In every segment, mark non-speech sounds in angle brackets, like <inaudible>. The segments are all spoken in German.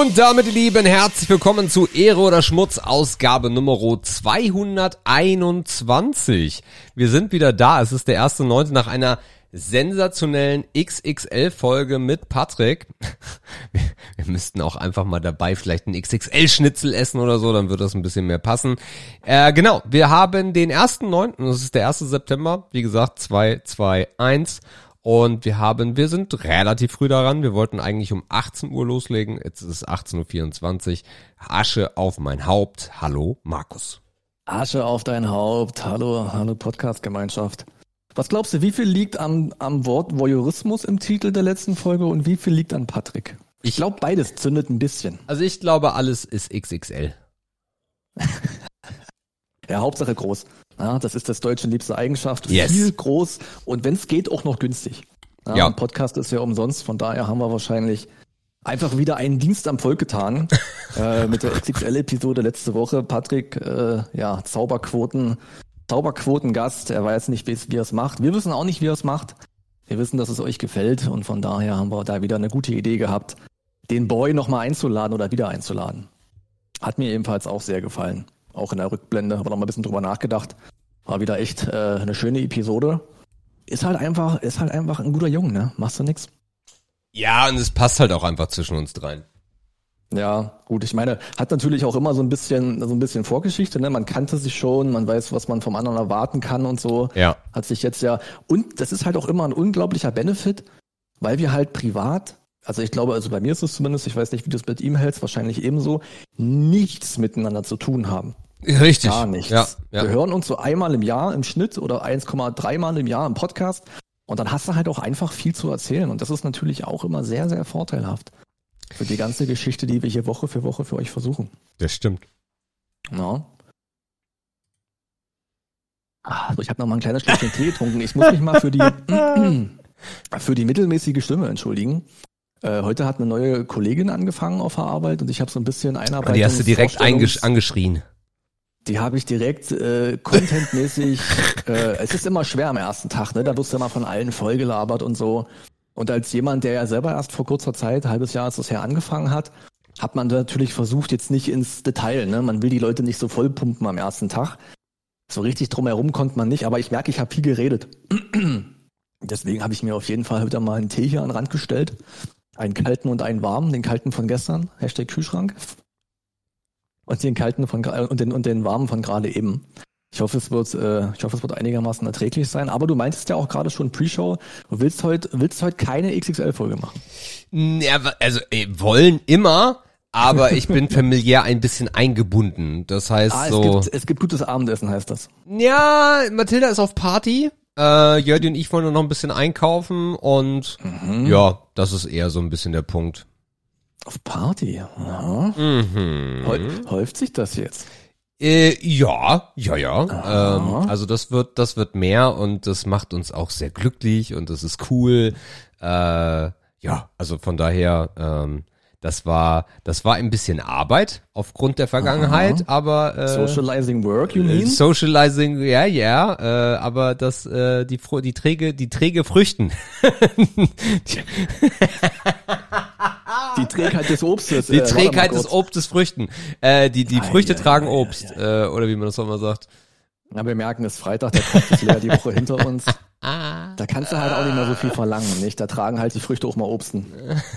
Und damit, die Lieben, herzlich willkommen zu Ehre oder Schmutz, Ausgabe Nummer 221. Wir sind wieder da. Es ist der erste Neunte nach einer sensationellen XXL-Folge mit Patrick. <laughs> Wir, müssten auch einfach mal dabei vielleicht ein XXL-Schnitzel essen oder so, dann wird das ein bisschen mehr passen. Äh, genau, wir haben den ersten Neunten, das ist der erste September, wie gesagt, 2, 2, 1. Und wir haben, wir sind relativ früh daran. Wir wollten eigentlich um 18 Uhr loslegen. Jetzt ist es 18.24 Uhr. Asche auf mein Haupt. Hallo, Markus. Asche auf dein Haupt. Hallo, hallo Podcast-Gemeinschaft. Was glaubst du, wie viel liegt am, am Wort Voyeurismus im Titel der letzten Folge und wie viel liegt an Patrick? Ich glaube, beides zündet ein bisschen. Also ich glaube, alles ist XXL. ja, Hauptsache groß. Ja, das ist das deutsche liebste Eigenschaft. Yes. Viel groß und wenn es geht, auch noch günstig. Ja, Ja. Ein Podcast ist ja umsonst, von daher haben wir wahrscheinlich einfach wieder einen Dienst am Volk getan. <laughs> äh, mit der XXL-Episode letzte Woche. Patrick, äh, ja, Zauberquoten, Zauberquotengast. Er weiß nicht, wie er es macht. Wir wissen auch nicht, wie er es macht. Wir wissen, dass es euch gefällt und von daher haben wir da wieder eine gute Idee gehabt, den Boy nochmal einzuladen oder wieder einzuladen. Hat mir ebenfalls auch sehr gefallen. Auch in der Rückblende, habe noch mal ein bisschen drüber nachgedacht. War wieder echt äh, eine schöne Episode. Ist halt einfach, ist halt einfach ein guter Junge, ne? Machst du nix. Ja, und es passt halt auch einfach zwischen uns dreien. Ja, gut, ich meine, hat natürlich auch immer so ein bisschen, so ein bisschen Vorgeschichte, ne? Man kannte sich schon, man weiß, was man vom anderen erwarten kann und so. Ja. Hat sich jetzt ja, und das ist halt auch immer ein unglaublicher Benefit, weil wir halt privat, also ich glaube, also bei mir ist es zumindest, ich weiß nicht, wie du es mit ihm hältst, wahrscheinlich ebenso, nichts miteinander zu tun haben. Richtig. Gar nichts. Ja, ja. Wir hören uns so einmal im Jahr im Schnitt oder 1,3 Mal im Jahr im Podcast. Und dann hast du halt auch einfach viel zu erzählen. Und das ist natürlich auch immer sehr, sehr vorteilhaft. Für die ganze Geschichte, die wir hier Woche für Woche für euch versuchen. Das stimmt. Ja. Also ich habe noch mal ein kleines Stückchen Tee getrunken. Ich muss mich mal für die, <laughs> für die mittelmäßige Stimme entschuldigen. Äh, heute hat eine neue Kollegin angefangen auf der Arbeit und ich habe so ein bisschen Einarbeitung. Die hast du direkt angeschrien. Die habe ich direkt äh, contentmäßig. <laughs> äh, es ist immer schwer am ersten Tag, ne? Da wirst du immer von allen vollgelabert und so. Und als jemand, der ja selber erst vor kurzer Zeit, halbes Jahr als das her angefangen hat, hat man natürlich versucht, jetzt nicht ins Detail, ne? Man will die Leute nicht so vollpumpen am ersten Tag. So richtig drumherum konnte man nicht, aber ich merke, ich habe viel geredet. <clears throat> Deswegen habe ich mir auf jeden Fall heute mal einen Tee hier an den Rand gestellt. Einen kalten und einen warmen, den kalten von gestern, Hashtag Kühlschrank. Und den kalten von und den und den warmen von gerade eben. Ich hoffe, es wird, äh, ich hoffe, es wird einigermaßen erträglich sein. Aber du meintest ja auch gerade schon Pre-Show, du willst heute, willst heute keine XXL-Folge machen. Ja, also äh, wollen immer, aber <laughs> ich bin familiär ein bisschen eingebunden. Das heißt Ah, es so. gibt, es gibt gutes Abendessen, heißt das. Ja, Mathilda ist auf Party. Äh, Jördi und ich wollen nur noch ein bisschen einkaufen und Mhm. ja, das ist eher so ein bisschen der Punkt. Auf Party. Ja. Mhm. Häu- Häuft sich das jetzt? Äh, ja, ja, ja. Aha. Ähm, also das wird, das wird mehr und das macht uns auch sehr glücklich und das ist cool. Äh, ja, also von daher, ähm, das war, das war ein bisschen Arbeit aufgrund der Vergangenheit, aber äh, Socializing Work, you äh, mean? Socializing, ja, ja, äh, aber das, äh, die, die träge, die träge Früchten. <laughs> die Die Trägheit des Obstes. die äh, Trägheit des. Obstes Früchten. Äh, die, die Ei, Früchte ei, tragen ei, Obst, äh, oder wie man das auch mal sagt. Ja, wir merken, es ist Freitag, der Kopf ist leer, die Woche hinter uns. <laughs> Da kannst du halt auch nicht mehr so viel verlangen, nicht? Da tragen halt die Früchte auch mal Obsten.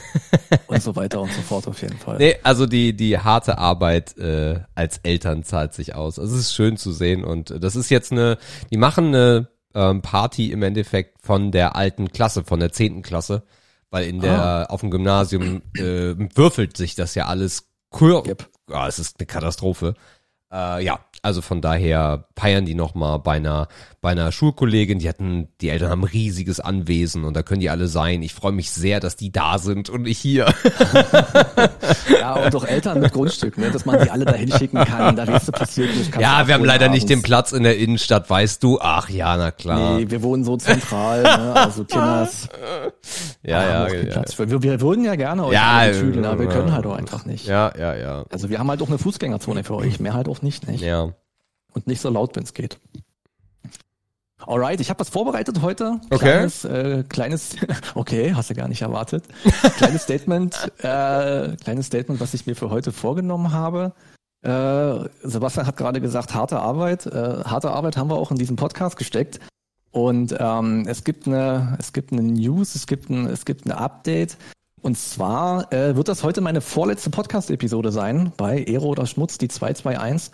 <laughs> Und so weiter und so fort auf jeden Fall. Nee, also die, die harte Arbeit äh, als Eltern zahlt sich aus. Also es ist schön zu sehen und das ist jetzt eine, die machen eine ähm, Party im Endeffekt von der alten Klasse, von der zehnten Klasse, weil in der, auf dem Gymnasium äh, würfelt sich das ja alles cool. Yep. Ja, es ist eine Katastrophe. Äh, ja, also von daher feiern die nochmal bei einer, bei einer Schulkollegin. Die hatten, die Eltern haben ein riesiges Anwesen und da können die alle sein. Ich freue mich sehr, dass die da sind und ich hier. <laughs> Ja, und auch Eltern mit Grundstück, ne? dass man die alle dahin schicken kann. Da du, passiert nicht. Ja, wir haben leider nicht den abends. Platz in der Innenstadt, weißt du? Ach ja, na klar. Nee, wir wohnen so zentral, ne? also Kinders. <laughs> ja, haben ja, ja, für. Wir, wir würden ja gerne euch Ja, äh, aber wir können halt auch einfach nicht. ja, ja, ja. Also wir haben halt auch eine Fußgängerzone für euch, mehr halt auch nicht, nicht? Ja. Und nicht so laut, wenn es geht. Alright, ich habe was vorbereitet heute. Okay. Kleines, äh, kleines, <laughs> okay, hast du gar nicht erwartet. <laughs> kleines Statement, äh, kleines Statement, was ich mir für heute vorgenommen habe. Äh, Sebastian hat gerade gesagt, harte Arbeit. Äh, harte Arbeit haben wir auch in diesem Podcast gesteckt. Und ähm, es gibt eine, es gibt eine News, es gibt ein, es gibt ein Update. Und zwar äh, wird das heute meine vorletzte Podcast-Episode sein bei Ero oder Schmutz, die 221.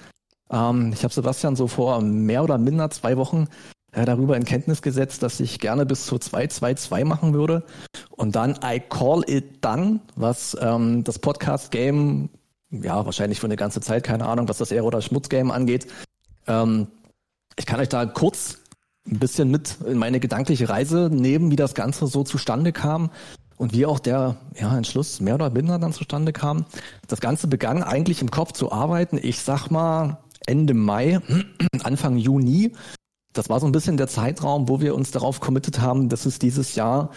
Ähm, ich habe Sebastian so vor mehr oder minder zwei Wochen darüber in Kenntnis gesetzt, dass ich gerne bis zu 222 machen würde. Und dann I Call It Done, was ähm, das Podcast-Game, ja, wahrscheinlich für eine ganze Zeit, keine Ahnung, was das Aero- oder Schmutz-Game angeht. Ähm, ich kann euch da kurz ein bisschen mit in meine gedankliche Reise nehmen, wie das Ganze so zustande kam und wie auch der ja, Entschluss mehr oder minder dann zustande kam. Das Ganze begann eigentlich im Kopf zu arbeiten. Ich sag mal Ende Mai, <clears throat> Anfang Juni das war so ein bisschen der Zeitraum, wo wir uns darauf committed haben, dass es dieses Jahr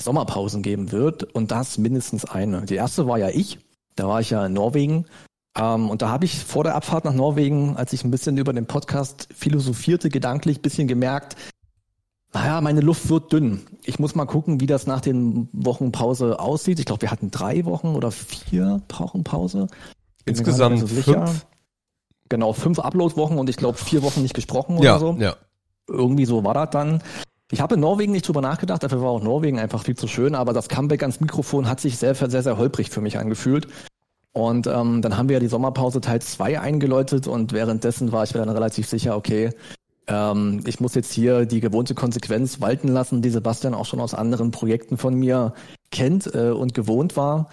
Sommerpausen geben wird und das mindestens eine. Die erste war ja ich, da war ich ja in Norwegen ähm, und da habe ich vor der Abfahrt nach Norwegen, als ich ein bisschen über den Podcast philosophierte, gedanklich bisschen gemerkt, naja, meine Luft wird dünn. Ich muss mal gucken, wie das nach den Wochen Pause aussieht. Ich glaube, wir hatten drei Wochen oder vier Wochen Pause. Insgesamt fünf. Genau, fünf Upload-Wochen und ich glaube vier Wochen nicht gesprochen ja, oder so. Ja irgendwie so war das dann. Ich habe in Norwegen nicht drüber nachgedacht, dafür war auch Norwegen einfach viel zu schön, aber das Comeback ans Mikrofon hat sich sehr, sehr, sehr holprig für mich angefühlt. Und ähm, dann haben wir die Sommerpause Teil 2 eingeläutet und währenddessen war ich mir dann relativ sicher, okay, ähm, ich muss jetzt hier die gewohnte Konsequenz walten lassen, die Sebastian auch schon aus anderen Projekten von mir kennt äh, und gewohnt war.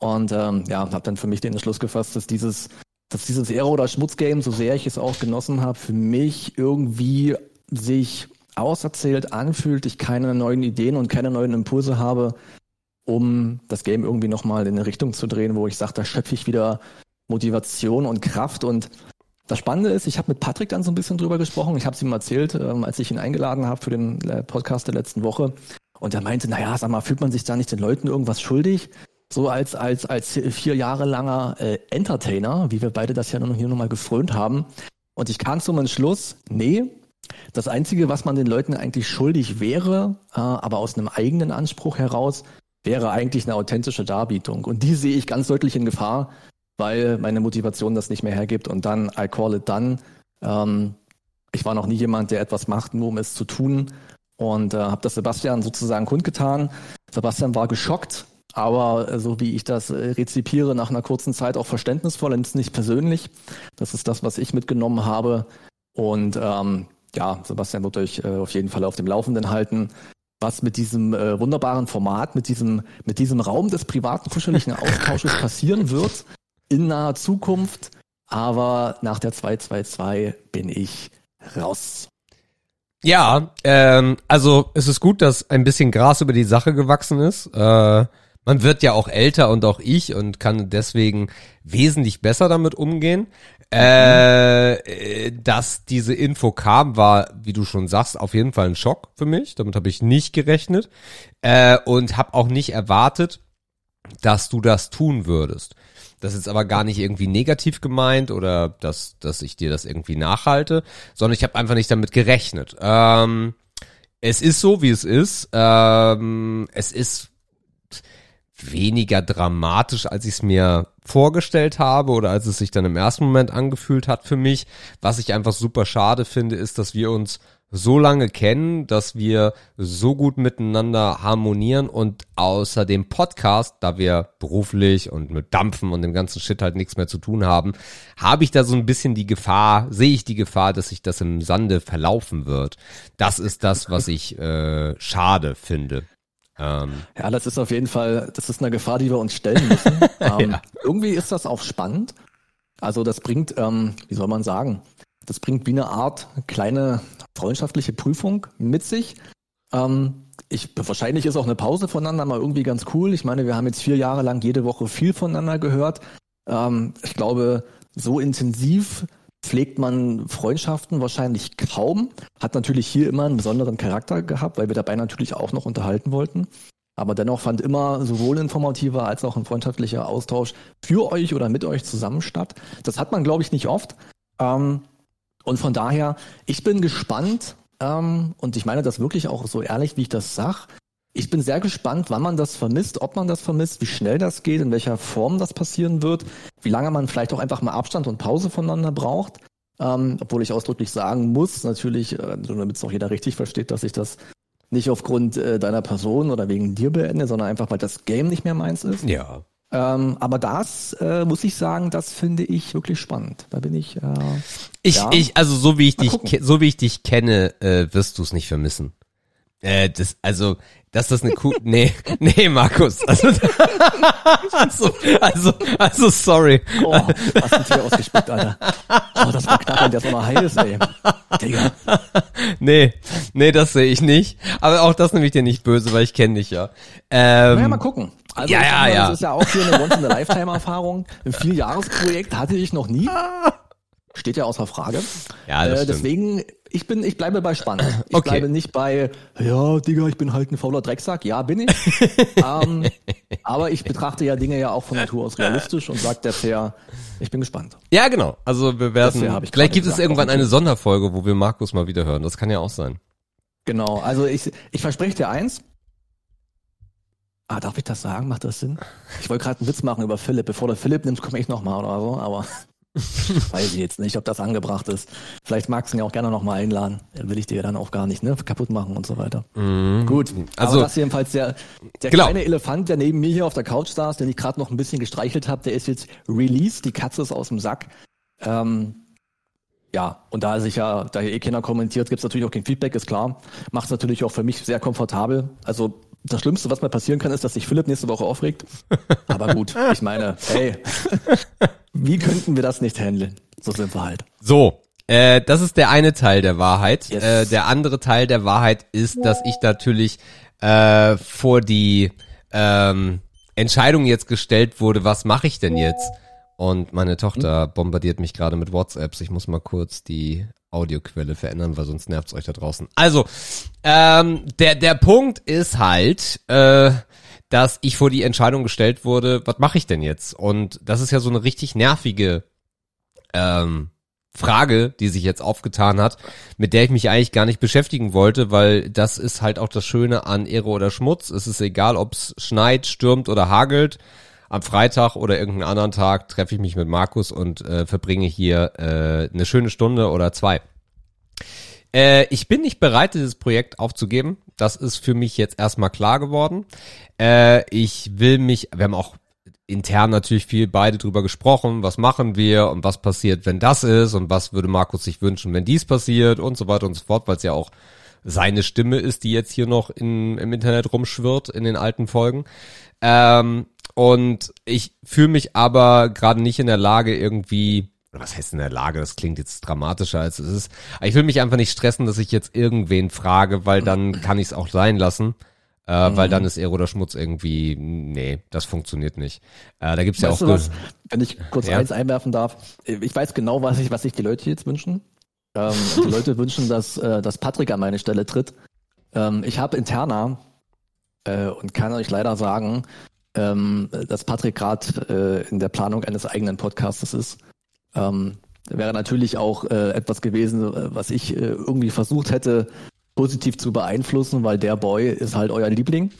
Und ähm, ja, habe dann für mich den Entschluss gefasst, dass dieses, dass dieses Aero- oder Schmutzgame, so sehr ich es auch genossen habe, für mich irgendwie sich auserzählt anfühlt, ich keine neuen Ideen und keine neuen Impulse habe, um das Game irgendwie nochmal in eine Richtung zu drehen, wo ich sage, da schöpfe ich wieder Motivation und Kraft. Und das Spannende ist, ich habe mit Patrick dann so ein bisschen drüber gesprochen. Ich habe es ihm erzählt, ähm, als ich ihn eingeladen habe für den äh, Podcast der letzten Woche. Und er meinte, naja, sag mal, fühlt man sich da nicht den Leuten irgendwas schuldig? So als, als, als vier Jahre langer äh, Entertainer, wie wir beide das ja hier nochmal gefrönt haben. Und ich kam zum Entschluss, nee, das Einzige, was man den Leuten eigentlich schuldig wäre, äh, aber aus einem eigenen Anspruch heraus, wäre eigentlich eine authentische Darbietung. Und die sehe ich ganz deutlich in Gefahr, weil meine Motivation das nicht mehr hergibt. Und dann, I call it done. Ähm, ich war noch nie jemand, der etwas macht, nur um es zu tun. Und äh, habe das Sebastian sozusagen kundgetan. Sebastian war geschockt, aber äh, so wie ich das äh, rezipiere, nach einer kurzen Zeit auch verständnisvoll und nicht persönlich. Das ist das, was ich mitgenommen habe. Und ähm, ja, Sebastian wird euch äh, auf jeden Fall auf dem Laufenden halten, was mit diesem äh, wunderbaren Format, mit diesem, mit diesem Raum des privaten, kuscheligen <laughs> Austausches passieren wird in naher Zukunft. Aber nach der 222 bin ich raus. Ja, ähm, also es ist gut, dass ein bisschen Gras über die Sache gewachsen ist. Äh, man wird ja auch älter und auch ich und kann deswegen wesentlich besser damit umgehen. Äh, dass diese Info kam, war, wie du schon sagst, auf jeden Fall ein Schock für mich. Damit habe ich nicht gerechnet äh, und habe auch nicht erwartet, dass du das tun würdest. Das ist aber gar nicht irgendwie negativ gemeint oder dass, dass ich dir das irgendwie nachhalte, sondern ich habe einfach nicht damit gerechnet. Ähm, es ist so, wie es ist. Ähm, es ist weniger dramatisch, als ich es mir vorgestellt habe oder als es sich dann im ersten Moment angefühlt hat für mich. Was ich einfach super schade finde, ist, dass wir uns so lange kennen, dass wir so gut miteinander harmonieren und außer dem Podcast, da wir beruflich und mit Dampfen und dem ganzen Shit halt nichts mehr zu tun haben, habe ich da so ein bisschen die Gefahr, sehe ich die Gefahr, dass sich das im Sande verlaufen wird. Das ist das, was ich äh, schade finde. Ähm, ja, das ist auf jeden Fall, das ist eine Gefahr, die wir uns stellen müssen. <laughs> ähm, ja. Irgendwie ist das auch spannend. Also das bringt, ähm, wie soll man sagen, das bringt wie eine Art kleine freundschaftliche Prüfung mit sich. Ähm, ich, wahrscheinlich ist auch eine Pause voneinander mal irgendwie ganz cool. Ich meine, wir haben jetzt vier Jahre lang jede Woche viel voneinander gehört. Ähm, ich glaube, so intensiv pflegt man Freundschaften wahrscheinlich kaum. Hat natürlich hier immer einen besonderen Charakter gehabt, weil wir dabei natürlich auch noch unterhalten wollten. Aber dennoch fand immer sowohl informativer als auch ein freundschaftlicher Austausch für euch oder mit euch zusammen statt. Das hat man, glaube ich, nicht oft. Ähm, und von daher, ich bin gespannt, Ähm, und ich meine das wirklich auch so ehrlich, wie ich das sag. Ich bin sehr gespannt, wann man das vermisst, ob man das vermisst, wie schnell das geht, in welcher Form das passieren wird, wie lange man vielleicht auch einfach mal Abstand und Pause voneinander braucht. Ähm, obwohl ich ausdrücklich sagen muss, natürlich, äh, damit es auch jeder richtig versteht, dass ich das nicht aufgrund äh, deiner Person oder wegen dir beende, sondern einfach, weil das Game nicht mehr meins ist. Ja. Ähm, aber das äh, muss ich sagen, das finde ich wirklich spannend. Da bin ich. Äh, Ich, ja. ich, also so wie ich Mal dich, so wie ich dich kenne, äh, wirst du es nicht vermissen. Äh, das, also, dass das eine Kuh, <laughs> nee, nee, Markus, also, <laughs> also, also, also, sorry. Oh, hast ein Tier ausgespickt, Alter. Oh, das war knapp, wenn der so noch heiß, ey. Digga. <laughs> Nee, nee, das sehe ich nicht. Aber auch das nehme ich dir nicht böse, weil ich kenne dich ja. Ähm, Naja, mal gucken. Also Ja, ja, mal, ja. Das ist ja auch hier eine Once-in-a-Lifetime-Erfahrung. Ein Vierjahresprojekt hatte ich noch nie. Steht ja außer Frage. Ja, das äh, deswegen, ich bin, ich bleibe bei spannend. <clears throat> Ich Okay. bleibe nicht bei, ja, Digga, ich bin halt ein fauler Drecksack. Ja, bin ich. <laughs> ähm, aber ich betrachte ja Dinge ja auch von Natur aus realistisch und sage desher, ich bin gespannt. ja, genau. Also wir werden, vielleicht gibt es gesagt, irgendwann auch eine. Sonderfolge, wo wir Markus mal wieder hören. Das kann ja auch sein. Genau, also ich, ich verspreche dir eins. Ah, darf ich das sagen? Macht das Sinn? Ich wollte gerade einen Witz machen über Philipp. Bevor du Philipp nimmst, komme ich nochmal oder so, aber <laughs> weiß ich jetzt nicht, ob das angebracht ist. Vielleicht magst du ihn ja auch gerne nochmal einladen. Will ich dir dann auch gar nicht ne, kaputt machen und so weiter. Gut, Also- also das jedenfalls der, der Genau. kleine Elefant, der neben mir hier auf der Couch saß, den ich gerade noch ein bisschen gestreichelt habe, der ist jetzt released. Die Katze ist aus dem Sack. Ähm, ja, und da sich ja, da hier eh keiner kommentiert, gibt's natürlich auch kein Feedback, ist klar. Macht es natürlich auch für mich sehr komfortabel. Also das Schlimmste, was mal passieren kann, ist, dass sich Philipp nächste Woche aufregt. Aber gut, <laughs> ich meine, hey, <laughs> wie könnten wir das nicht handeln? So sind wir halt. So, äh, das ist der eine Teil der Wahrheit. Yes. Äh, der andere Teil der Wahrheit ist, dass ich natürlich äh, vor die ähm, Entscheidung jetzt gestellt wurde, was mache ich denn jetzt? Und meine Tochter bombardiert mich gerade mit WhatsApps. Ich muss mal kurz die Audioquelle verändern, weil sonst nervt's euch da draußen. Also, ähm, der, der Punkt ist halt, äh, dass ich vor die Entscheidung gestellt wurde, was mache ich denn jetzt? Und das ist ja so eine richtig nervige ähm, Frage, die sich jetzt aufgetan hat, mit der ich mich eigentlich gar nicht beschäftigen wollte, weil das ist halt auch das Schöne an Ehre oder Schmutz. Es ist egal, ob es schneit, stürmt oder hagelt. Am Freitag oder irgendeinen anderen Tag treffe ich mich mit Markus und äh, verbringe hier äh, eine schöne Stunde oder zwei. Äh, ich bin nicht bereit, dieses Projekt aufzugeben. Das ist für mich jetzt erstmal klar geworden. Äh, ich will mich, wir haben auch intern natürlich viel beide drüber gesprochen, was machen wir und was passiert, wenn das ist und was würde Markus sich wünschen, wenn dies passiert und so weiter und so fort, weil es ja auch seine Stimme ist, die jetzt hier noch in, im Internet rumschwirrt in den alten Folgen. Ähm, und ich fühle mich aber gerade nicht in der Lage, irgendwie, was heißt in der Lage, das klingt jetzt dramatischer als es ist, aber ich will mich einfach nicht stressen, dass ich jetzt irgendwen frage, weil dann kann ich es auch sein lassen. Äh, Weil dann ist Ehre oder Schmutz irgendwie, nee, das funktioniert nicht. Äh, da gibt's ja Weißt auch du ge- was, wenn ich kurz Ja. eins einwerfen darf? Ich weiß genau, was ich, was sich die Leute jetzt wünschen. Ähm, die Leute <laughs> wünschen, dass, äh, dass Patrick an meine Stelle tritt. Ähm, ich habe interner äh, und kann euch leider sagen, ähm, dass Patrick gerade äh, in der Planung eines eigenen Podcastes ist. Ähm, wäre natürlich auch äh, etwas gewesen, äh, was ich äh, irgendwie versucht hätte, positiv zu beeinflussen, weil der Boy ist halt euer Liebling.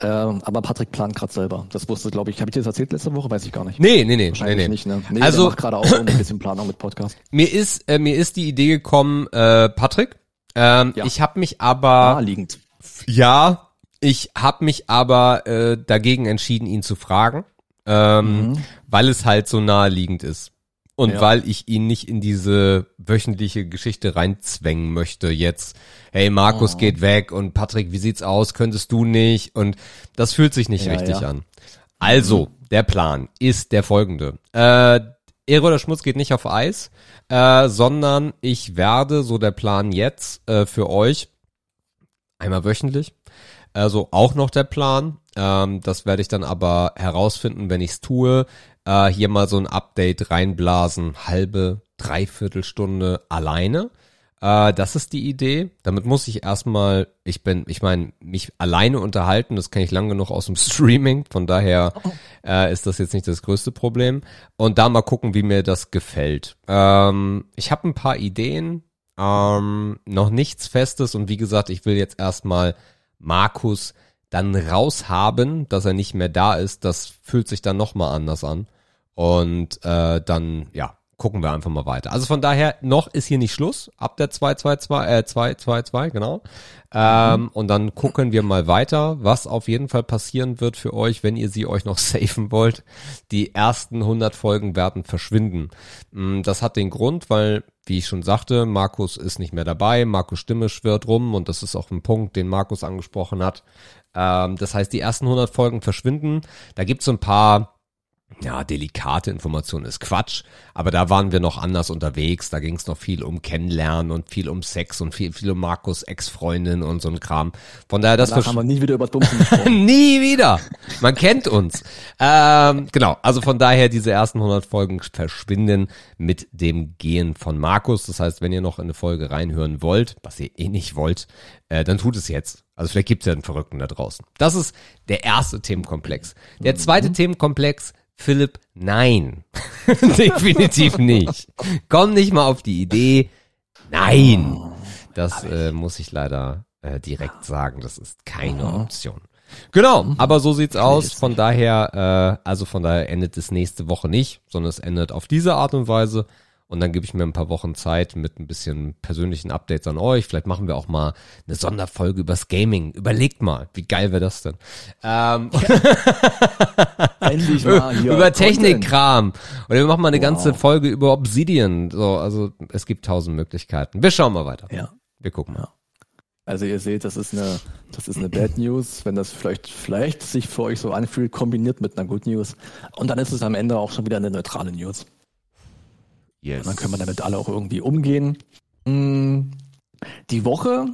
Ähm, aber Patrick plant gerade selber. Das wusste, glaube ich, habe ich dir das erzählt letzte Woche? Weiß ich gar nicht. Nee, nee, nee, nee, Wahrscheinlich nee. nicht, ne? Nee, Also- gerade auch ein bisschen Planung mit Podcast. <clears throat> Mir ist, äh, mir ist die Idee gekommen, äh, Patrick. Ähm, Ja. Ich habe mich aber, Naheliegend. ja, ich habe mich aber äh, dagegen entschieden, ihn zu fragen, ähm, Mhm. weil es halt so naheliegend ist. Und Ja. weil ich ihn nicht in diese wöchentliche Geschichte reinzwängen möchte jetzt. Hey, Markus Oh. geht weg und Patrick, wie sieht's aus? Könntest du nicht? Und das fühlt sich nicht Ja, richtig ja. an. Also, der Plan ist der folgende. Äh, Ehre oder Schmutz geht nicht auf Eis, äh, sondern ich werde, so der Plan jetzt, äh, für euch einmal wöchentlich, also auch noch der Plan. Ähm, das werde ich dann aber herausfinden, wenn ich es tue. Äh, hier mal so ein Update reinblasen, halbe, dreiviertel Stunde alleine. Äh, das ist die Idee. Damit muss ich erstmal, ich bin, ich meine, mich alleine unterhalten, das kann ich lang genug aus dem <laughs> Streaming, von daher äh, ist das jetzt nicht das größte Problem. Und da mal gucken, wie mir das gefällt. Ähm, ich habe ein paar Ideen, Ähm, noch nichts Festes und wie gesagt, ich will jetzt erstmal Markus dann raushaben, dass er nicht mehr da ist. Das fühlt sich dann nochmal anders an. Und äh, dann, ja, gucken wir einfach mal weiter. Also von daher, noch ist hier nicht Schluss. Ab der 222, äh, 222, genau. Ähm. Und dann gucken wir mal weiter, was auf jeden Fall passieren wird für euch, wenn ihr sie euch noch <laughs> safen wollt. Die ersten 100 Folgen werden verschwinden. Mm, das hat den Grund, weil, wie ich schon sagte, Markus ist nicht mehr dabei. Markus Stimme schwirrt rum und das ist auch ein Punkt, den Markus angesprochen hat. Ähm, das heißt, die ersten 100 Folgen verschwinden. Da gibt's so ein paar ja, delikate Information ist Quatsch, aber da waren wir noch anders unterwegs. Da ging es noch viel um Kennenlernen und viel um Sex und viel, viel um Markus Ex-Freundin und so ein Kram. Von daher das haben wir nie wieder über Bumsen <laughs> Nie wieder. Man kennt uns. Ähm, genau, also von daher diese ersten 100 Folgen verschwinden mit dem Gehen von Markus. Das heißt, wenn ihr noch in eine Folge reinhören wollt, was ihr eh nicht wollt, äh, dann tut es jetzt. Also vielleicht gibt's ja einen Verrückten da draußen. Das ist der erste Themenkomplex. Der zweite mhm. Themenkomplex Philipp, nein. <laughs> Definitiv nicht. Komm nicht mal auf die Idee. Nein. Das äh, muss ich leider äh, direkt sagen. Das ist keine Option. Genau, aber so sieht's aus. Von daher, äh, also von daher endet es nächste Woche nicht, sondern es endet auf diese Art und Weise. Und dann gebe ich mir ein paar Wochen Zeit mit ein bisschen persönlichen Updates an euch. Vielleicht machen wir auch mal eine Sonderfolge übers Gaming. Überlegt mal, wie geil wäre das denn? Ähm, <laughs> Endlich mal <laughs> hier über Technikkram. Oder wir machen mal eine wow. ganze Folge über Obsidian. So, also es gibt tausend Möglichkeiten. Wir schauen mal weiter. Ja. Wir gucken mal. Ja. Also ihr seht, das ist eine, das ist eine Bad News, wenn das vielleicht, vielleicht sich für euch so anfühlt, kombiniert mit einer Good News. Und dann ist es am Ende auch schon wieder eine neutrale News. Yes. Und dann können wir damit alle auch irgendwie umgehen. Hm, die Woche,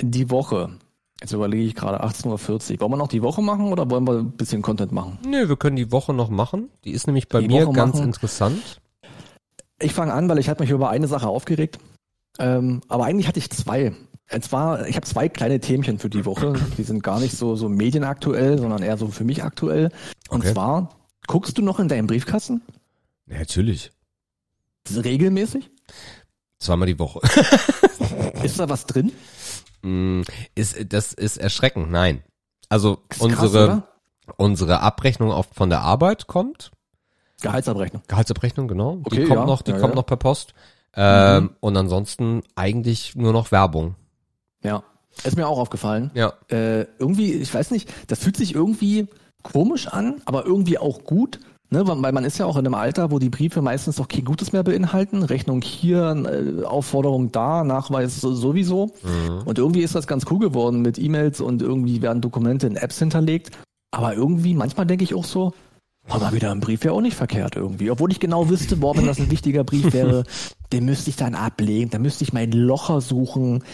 die Woche. Jetzt überlege ich gerade 18.40 Uhr. Wollen wir noch die Woche machen oder wollen wir ein bisschen Content machen? Nö, wir können die Woche noch machen. Die ist nämlich bei die mir Woche ganz machen. interessant. Ich fange an, weil ich habe mich über eine Sache aufgeregt. Ähm, aber eigentlich hatte ich zwei. Und zwar, ich habe zwei kleine Themchen für die Woche. Die sind gar nicht so, so medienaktuell, sondern eher so für mich aktuell. Und okay. zwar, guckst du noch in deinem Briefkasten? Ja, natürlich. Regelmäßig? Zweimal die Woche. <laughs> ist da was drin? Mm, ist, das ist erschreckend, nein. Also unsere, krass, unsere Abrechnung auf, von der Arbeit kommt. Gehaltsabrechnung. Gehaltsabrechnung, genau. Okay, die kommt ja, noch, die ja, kommt ja. noch per Post. Ähm, mhm. Und ansonsten eigentlich nur noch Werbung. Ja, ist mir auch aufgefallen. Ja. Äh, irgendwie, ich weiß nicht, das fühlt sich irgendwie komisch an, aber irgendwie auch gut, Ne, weil man ist ja auch in einem Alter, wo die Briefe meistens doch kein Gutes mehr beinhalten. Rechnung hier, äh, Aufforderung da, Nachweis sowieso. Mhm. Und irgendwie ist das ganz cool geworden mit E-Mails und irgendwie werden Dokumente in Apps hinterlegt. Aber irgendwie, manchmal denke ich auch so, mal wieder ein Brief wäre auch nicht verkehrt irgendwie. Obwohl ich genau wüsste, boah, wenn das ein wichtiger Brief wäre, <laughs> den müsste ich dann ablegen, dann müsste ich meinen Locher suchen.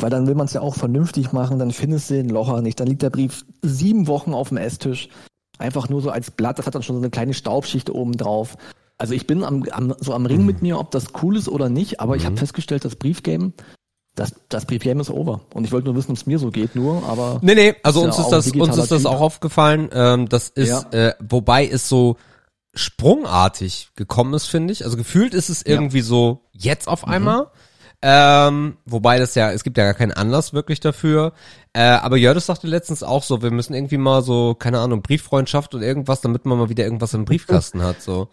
Weil dann will man es ja auch vernünftig machen, dann findest du den Locher nicht. Dann liegt der Brief sieben Wochen auf dem Esstisch einfach nur so als Blatt, das hat dann schon so eine kleine Staubschicht oben drauf. Also ich bin am, am, so am Ring mhm. mit mir, ob das cool ist oder nicht, aber mhm. ich habe festgestellt, das Briefgame, das, das Briefgame ist over. Und ich wollte nur wissen, ob es mir so geht, nur, aber. Nee, nee, also uns, ja ist das, uns ist das auch aufgefallen. Ähm, das ist, ja. äh, wobei es so sprungartig gekommen ist, finde ich. Also gefühlt ist es irgendwie ja. so jetzt auf mhm. einmal. Mhm. Ähm, wobei das ja, es gibt ja gar keinen Anlass wirklich dafür. Äh, aber Jördes sagte letztens auch so, wir müssen irgendwie mal so, keine Ahnung, Brieffreundschaft und irgendwas, damit man mal wieder irgendwas im Briefkasten hat. So.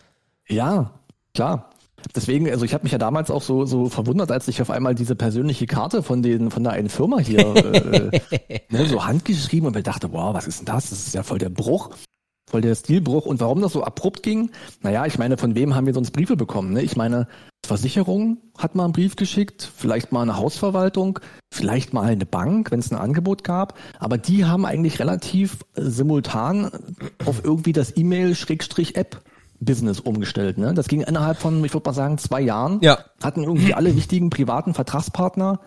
Ja, klar. Deswegen, also ich habe mich ja damals auch so so verwundert, als ich auf einmal diese persönliche Karte von den von der einen Firma hier äh, <laughs> ne, so handgeschrieben und mir dachte, wow, was ist denn das? Das ist ja voll der Bruch voll der Stilbruch. Und warum das so abrupt ging? Naja, ich meine, von wem haben wir sonst Briefe bekommen? Ne? Ich meine, Versicherung hat mal einen Brief geschickt, vielleicht mal eine Hausverwaltung, vielleicht mal eine Bank, wenn es ein Angebot gab. Aber die haben eigentlich relativ äh, simultan auf irgendwie das E-Mail-App Business umgestellt. Ne? Das ging innerhalb von, ich würde mal sagen, zwei Jahren. Ja. Hatten irgendwie alle wichtigen privaten Vertragspartner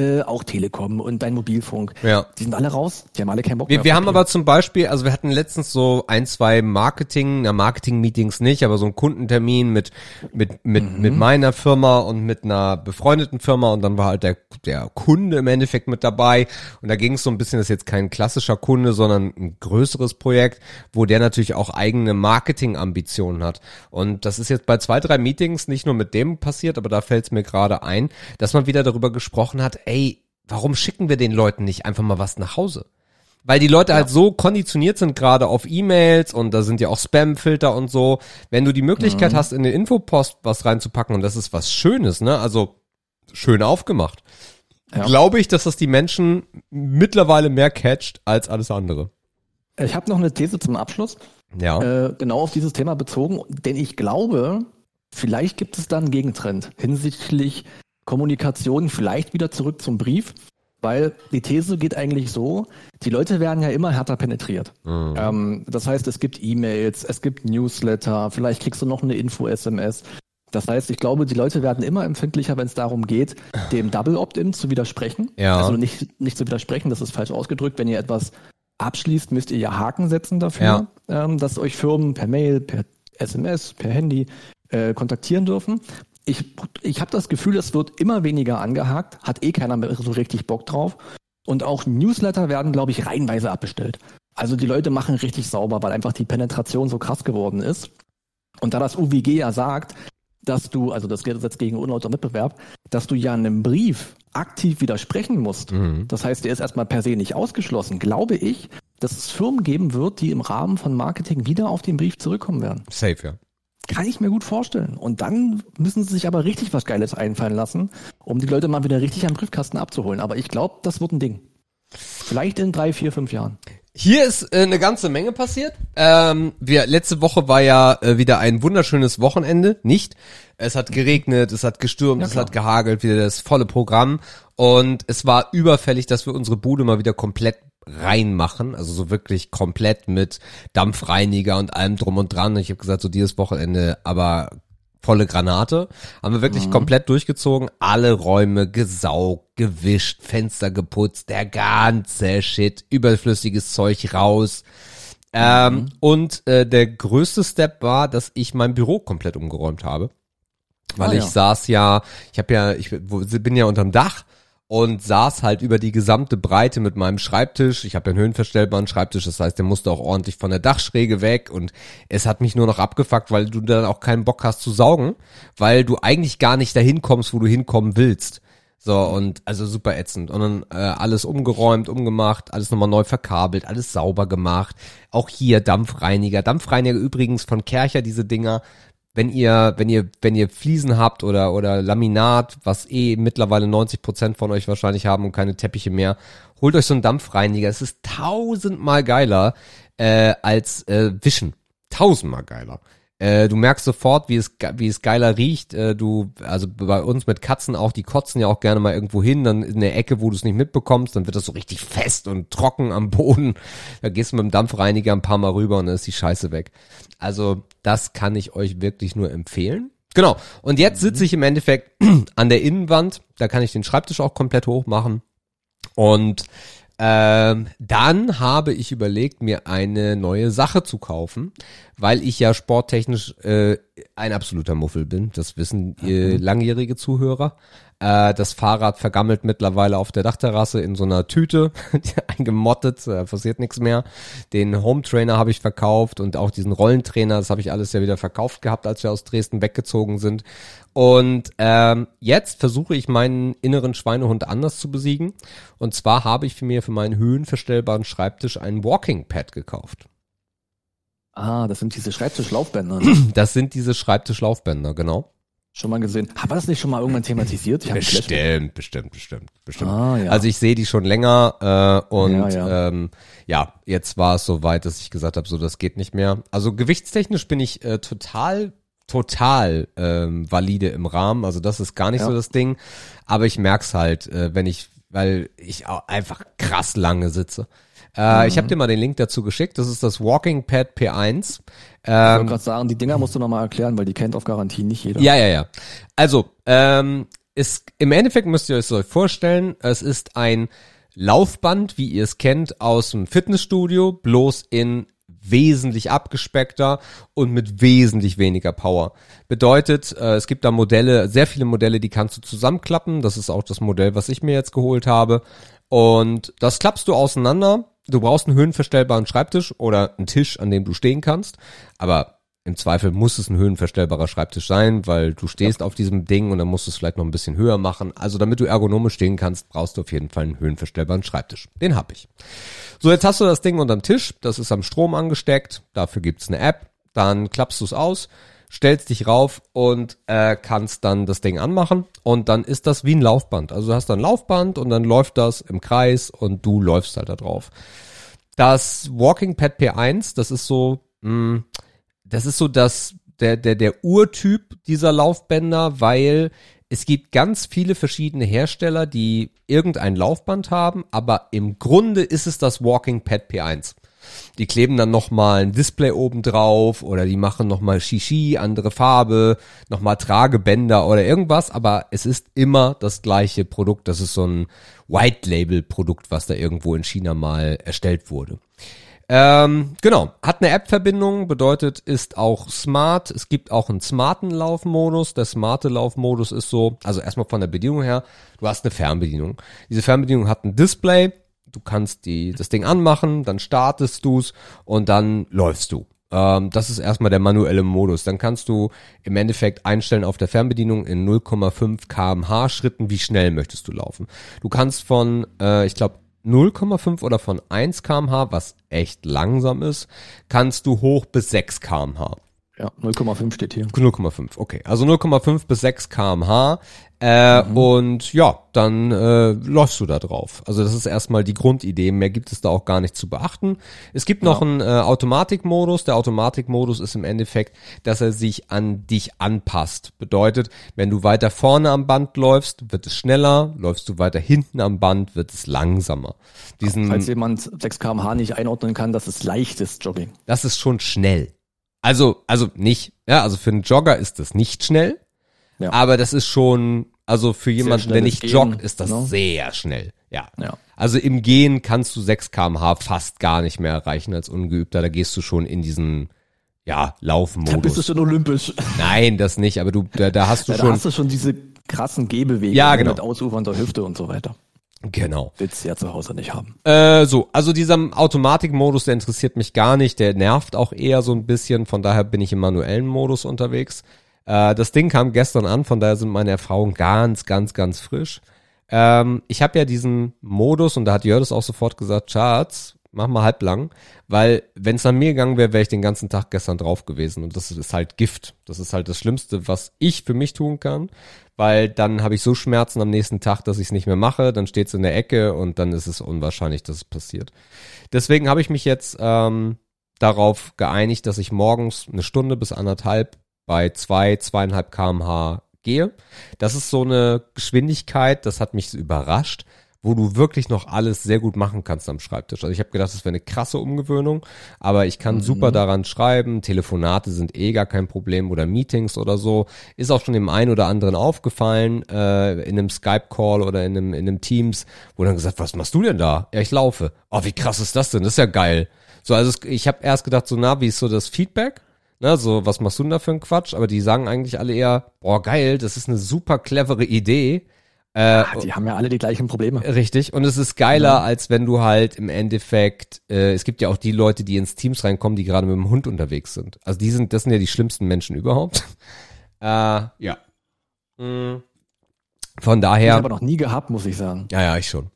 äh, auch Telekom und dein Mobilfunk. Ja. Die sind alle raus, die haben alle keinen Bock Wir, mehr. wir auf haben aber zum Beispiel, also wir hatten letztens so ein, zwei Marketing, na Marketing-Meetings nicht, aber so einen Kundentermin mit, mit, mit, Mhm. mit meiner Firma und mit einer befreundeten Firma und dann war halt der, der Kunde im Endeffekt mit dabei und da ging es so ein bisschen, das ist jetzt kein klassischer Kunde, sondern ein größeres Projekt, wo der natürlich auch eigene Marketing-Ambitionen hat und das ist jetzt bei zwei, drei Meetings nicht nur mit dem passiert, aber da fällt es mir gerade ein, dass man wieder darüber gesprochen hat, ey, warum schicken wir den Leuten nicht einfach mal was nach Hause? Weil die Leute halt so konditioniert sind gerade auf E-Mails und da sind ja auch Spam-Filter und so. Wenn du die Möglichkeit hast, in den Infopost was reinzupacken und das ist was Schönes, ne? Also schön aufgemacht. Ja. Glaube ich, dass das die Menschen mittlerweile mehr catcht als alles andere. Ich habe noch eine These zum Abschluss, Ja. äh, genau auf dieses Thema bezogen, denn ich glaube, vielleicht gibt es da einen Gegentrend hinsichtlich Kommunikation, vielleicht wieder zurück zum Brief, weil die These geht eigentlich so, die Leute werden ja immer härter penetriert. Ähm, das heißt, es gibt E-Mails, es gibt Newsletter, vielleicht kriegst du noch eine Info-SMS. Das heißt, ich glaube, die Leute werden immer empfindlicher, wenn es darum geht, dem Double Opt-in zu widersprechen. Ja. Also nicht, nicht zu widersprechen, das ist falsch ausgedrückt. Wenn ihr etwas abschließt, müsst ihr ja Haken setzen dafür, ähm, dass euch Firmen per Mail, per SMS, per Handy äh, kontaktieren dürfen. Ich, ich habe das Gefühl, es wird immer weniger angehakt, hat eh keiner mehr so richtig Bock drauf. Und auch Newsletter werden, glaube ich, reihenweise abbestellt. Also die Leute machen richtig sauber, weil einfach die Penetration so krass geworden ist. Und da das UWG ja sagt, dass du, also das Gesetz gegen unlauter Mitbewerb, dass du ja einem Brief aktiv widersprechen musst. Das heißt, der ist erstmal per se nicht ausgeschlossen. Glaube ich, dass es Firmen geben wird, die im Rahmen von Marketing wieder auf den Brief zurückkommen werden. Safe, ja. Kann ich mir gut vorstellen. Und dann müssen sie sich aber richtig was Geiles einfallen lassen, um die Leute mal wieder richtig am Briefkasten abzuholen. Aber ich glaube, das wird ein Ding. Vielleicht in drei, vier, fünf Jahren. Hier ist äh, eine ganze Menge passiert. Ähm, wir, letzte Woche war ja äh, wieder ein wunderschönes Wochenende, nicht? Es hat geregnet, es hat gestürmt, Ja, es hat gehagelt, wieder das volle Programm. Und es war überfällig, dass wir unsere Bude mal wieder komplett reinmachen. Also so wirklich komplett mit Dampfreiniger und allem drum und dran. Ich habe gesagt, so dieses Wochenende, aber volle Granate. Haben wir wirklich komplett durchgezogen. Alle Räume gesaugt, gewischt, Fenster geputzt, der ganze Shit, überflüssiges Zeug raus. Ähm, Und äh, der größte Step war, dass ich mein Büro komplett umgeräumt habe. Weil Ah, ich ja. saß ja, ich habe ja, ich bin ja unterm Dach und saß halt über die gesamte Breite mit meinem Schreibtisch. Ich habe einen höhenverstellbaren Schreibtisch, das heißt, der musste auch ordentlich von der Dachschräge weg und es hat mich nur noch abgefuckt, weil du dann auch keinen Bock hast zu saugen, weil du eigentlich gar nicht dahin kommst, wo du hinkommen willst. So, und also super ätzend. Und dann äh, alles umgeräumt, umgemacht, alles nochmal neu verkabelt, alles sauber gemacht. Auch hier Dampfreiniger. Dampfreiniger übrigens von Kercher, diese Dinger. Wenn ihr, wenn ihr, wenn ihr Fliesen habt oder, oder Laminat, was eh mittlerweile 90 Prozent von euch wahrscheinlich haben und keine Teppiche mehr, holt euch so einen Dampfreiniger. Es ist tausendmal geiler äh, als äh, Wischen. Tausendmal geiler. Äh, du merkst sofort, wie es, wie es geiler riecht. Äh, du, also bei uns mit Katzen auch, die kotzen ja auch gerne mal irgendwo hin, dann in der Ecke, wo du es nicht mitbekommst, dann wird das so richtig fest und trocken am Boden. Da gehst du mit dem Dampfreiniger ein paar Mal rüber und dann ist die Scheiße weg. Also das kann ich euch wirklich nur empfehlen. Genau. Und jetzt sitze ich im Endeffekt <clears throat> an der Innenwand. Da kann ich den Schreibtisch auch komplett hoch machen. Und ähm, dann habe ich überlegt, mir eine neue Sache zu kaufen, weil ich ja sporttechnisch äh, ein absoluter Muffel bin. Das wissen äh, langjährige Zuhörer. Äh, das Fahrrad vergammelt mittlerweile auf der Dachterrasse in so einer Tüte, <laughs> eingemottet, äh, passiert nichts mehr. Den Home Trainer habe ich verkauft und auch diesen Rollentrainer, das habe ich alles ja wieder verkauft gehabt, als wir aus Dresden weggezogen sind. Und ähm, jetzt versuche ich meinen inneren Schweinehund anders zu besiegen. Und zwar habe ich für mir für meinen höhenverstellbaren Schreibtisch ein Walking Pad gekauft. Ah, das sind diese Schreibtischlaufbänder. <clears throat> ne? Das sind diese Schreibtischlaufbänder, genau. Schon mal gesehen. Haben wir das nicht schon mal irgendwann thematisiert? Ich. Bestimmt, bestimmt, bestimmt, bestimmt. Ah, ja. Also ich sehe die schon länger äh, und Ja, ja. Ähm, ja, jetzt war es soweit, dass ich gesagt habe, so das geht nicht mehr. Also gewichtstechnisch bin ich äh, total total ähm, valide im Rahmen, also das ist gar nicht Ja. so das Ding, aber ich merk's halt, äh, wenn ich, weil ich auch einfach krass lange sitze. Äh, Ich habe dir mal den Link dazu geschickt, das ist das Walking Pad P1. Ich Ähm, wollte gerade sagen, die Dinger musst du nochmal erklären, weil die kennt auf Garantie nicht jeder. ja, ja, ja. Also, ähm, ist, im Endeffekt müsst ihr euch so vorstellen, es ist ein Laufband, wie ihr es kennt, aus dem Fitnessstudio, bloß in wesentlich abgespeckter und mit wesentlich weniger Power. Bedeutet, äh, es gibt da Modelle, sehr viele Modelle, die kannst du zusammenklappen. Das ist auch das Modell, was ich mir jetzt geholt habe. Und das klappst du auseinander. Du brauchst einen höhenverstellbaren Schreibtisch oder einen Tisch, an dem du stehen kannst. Aber im Zweifel muss es ein höhenverstellbarer Schreibtisch sein, weil du stehst ja. auf diesem Ding und dann musst du es vielleicht noch ein bisschen höher machen. Also damit du ergonomisch stehen kannst, brauchst du auf jeden Fall einen höhenverstellbaren Schreibtisch. Den hab ich. So, jetzt hast du das Ding unterm Tisch, das ist am Strom angesteckt, dafür gibt's eine App, dann klappst du es aus, stellst dich rauf und äh, kannst dann das Ding anmachen und dann ist das wie ein Laufband. Also du hast ein Laufband und dann läuft das im Kreis und du läufst halt da drauf. Das Walking Pad P1, das ist so, mh, hm, das ist so das, der, der, der Urtyp dieser Laufbänder, weil es gibt ganz viele verschiedene Hersteller, die irgendein Laufband haben, aber im Grunde ist es das Walking Pad P1. Die kleben dann nochmal ein Display oben drauf oder die machen nochmal Shishi, andere Farbe, nochmal Tragebänder oder irgendwas, aber es ist immer das gleiche Produkt. Das ist so ein White Label Produkt, was da irgendwo in China mal erstellt wurde. Ähm, genau, hat eine App-Verbindung, bedeutet ist auch smart. Es gibt auch einen smarten Laufmodus. Der smarte Laufmodus ist so, also erstmal von der Bedienung her, du hast eine Fernbedienung. Diese Fernbedienung hat ein Display, du kannst die, das Ding anmachen, dann startest du's und dann läufst du. Ähm, das ist erstmal der manuelle Modus. Dann kannst du im Endeffekt einstellen auf der Fernbedienung in 0,5 kmh Schritten, wie schnell möchtest du laufen. Du kannst von, äh, ich glaube, 0,5 oder von 1 kmh, was echt langsam ist, kannst du hoch bis 6 kmh. Ja, 0,5 steht hier. 0,5, okay. Also 0,5 bis 6 kmh. Äh, mhm. Und ja, dann äh, läufst du da drauf. Also das ist erstmal die Grundidee. Mehr gibt es da auch gar nicht zu beachten. Es gibt noch ja. einen äh, Automatikmodus. Der Automatikmodus ist im Endeffekt, dass er sich an dich anpasst. Bedeutet, wenn du weiter vorne am Band läufst, wird es schneller. Läufst du weiter hinten am Band, wird es langsamer. Diesen, Falls jemand 6 kmh nicht einordnen kann, das ist leichtes Jogging. Das ist schon schnell. Also, also nicht, ja, also für einen Jogger ist das nicht schnell. Ja. Aber das ist schon, also für jemanden, der nicht Gehen, joggt, ist das genau. sehr schnell. Ja. ja. Also im Gehen kannst du 6 kmh fast gar nicht mehr erreichen als Ungeübter. Da gehst du schon in diesen, ja, Laufmodus. Da bist du schon olympisch. Nein, das nicht, aber du, da, da hast du ja, schon. Da hast du schon diese krassen Gehbewegungen ja, genau. mit ausufernder Hüfte und so weiter. Genau. Willst du ja zu Hause nicht haben. Äh, so, also dieser Automatikmodus, der interessiert mich gar nicht, der nervt auch eher so ein bisschen, von daher bin ich im manuellen Modus unterwegs. Äh, das Ding kam gestern an, von daher sind meine Erfahrungen ganz, ganz, ganz frisch. Ähm, ich habe ja diesen Modus und da hat Jördes auch sofort gesagt, Schatz, mach mal halblang, weil wenn es an mir gegangen wäre, wäre ich den ganzen Tag gestern drauf gewesen und das ist halt Gift. Das ist halt das Schlimmste, was ich für mich tun kann, weil dann habe ich so Schmerzen am nächsten Tag, dass ich es nicht mehr mache, dann steht es in der Ecke und dann ist es unwahrscheinlich, dass es passiert. Deswegen habe ich mich jetzt ähm, darauf geeinigt, dass ich morgens eine Stunde bis anderthalb bei zwei, zweieinhalb kmh gehe. Das ist so eine Geschwindigkeit, das hat mich überrascht wo du wirklich noch alles sehr gut machen kannst am Schreibtisch. Also ich habe gedacht, das wäre eine krasse Umgewöhnung, aber ich kann mhm. super daran schreiben. Telefonate sind eh gar kein Problem oder Meetings oder so. Ist auch schon dem einen oder anderen aufgefallen äh, in einem Skype-Call oder in einem, in einem Teams, wo dann gesagt, was machst du denn da? Ja, ich laufe. Oh, wie krass ist das denn? Das ist ja geil. So, also ich habe erst gedacht, so na, wie ist so das Feedback? Na, so, was machst du denn da für einen Quatsch? Aber die sagen eigentlich alle eher, boah, geil, das ist eine super clevere Idee. Äh, ah, die haben ja alle die gleichen Probleme. Richtig. Und es ist geiler, ja. als wenn du halt im Endeffekt, äh, es gibt ja auch die Leute, die ins Teams reinkommen, die gerade mit dem Hund unterwegs sind. Also die sind, das sind ja die schlimmsten Menschen überhaupt. <laughs> äh, ja. Mhm. Von daher. Ich habe noch nie gehabt, muss ich sagen. Ja, ja, ich schon.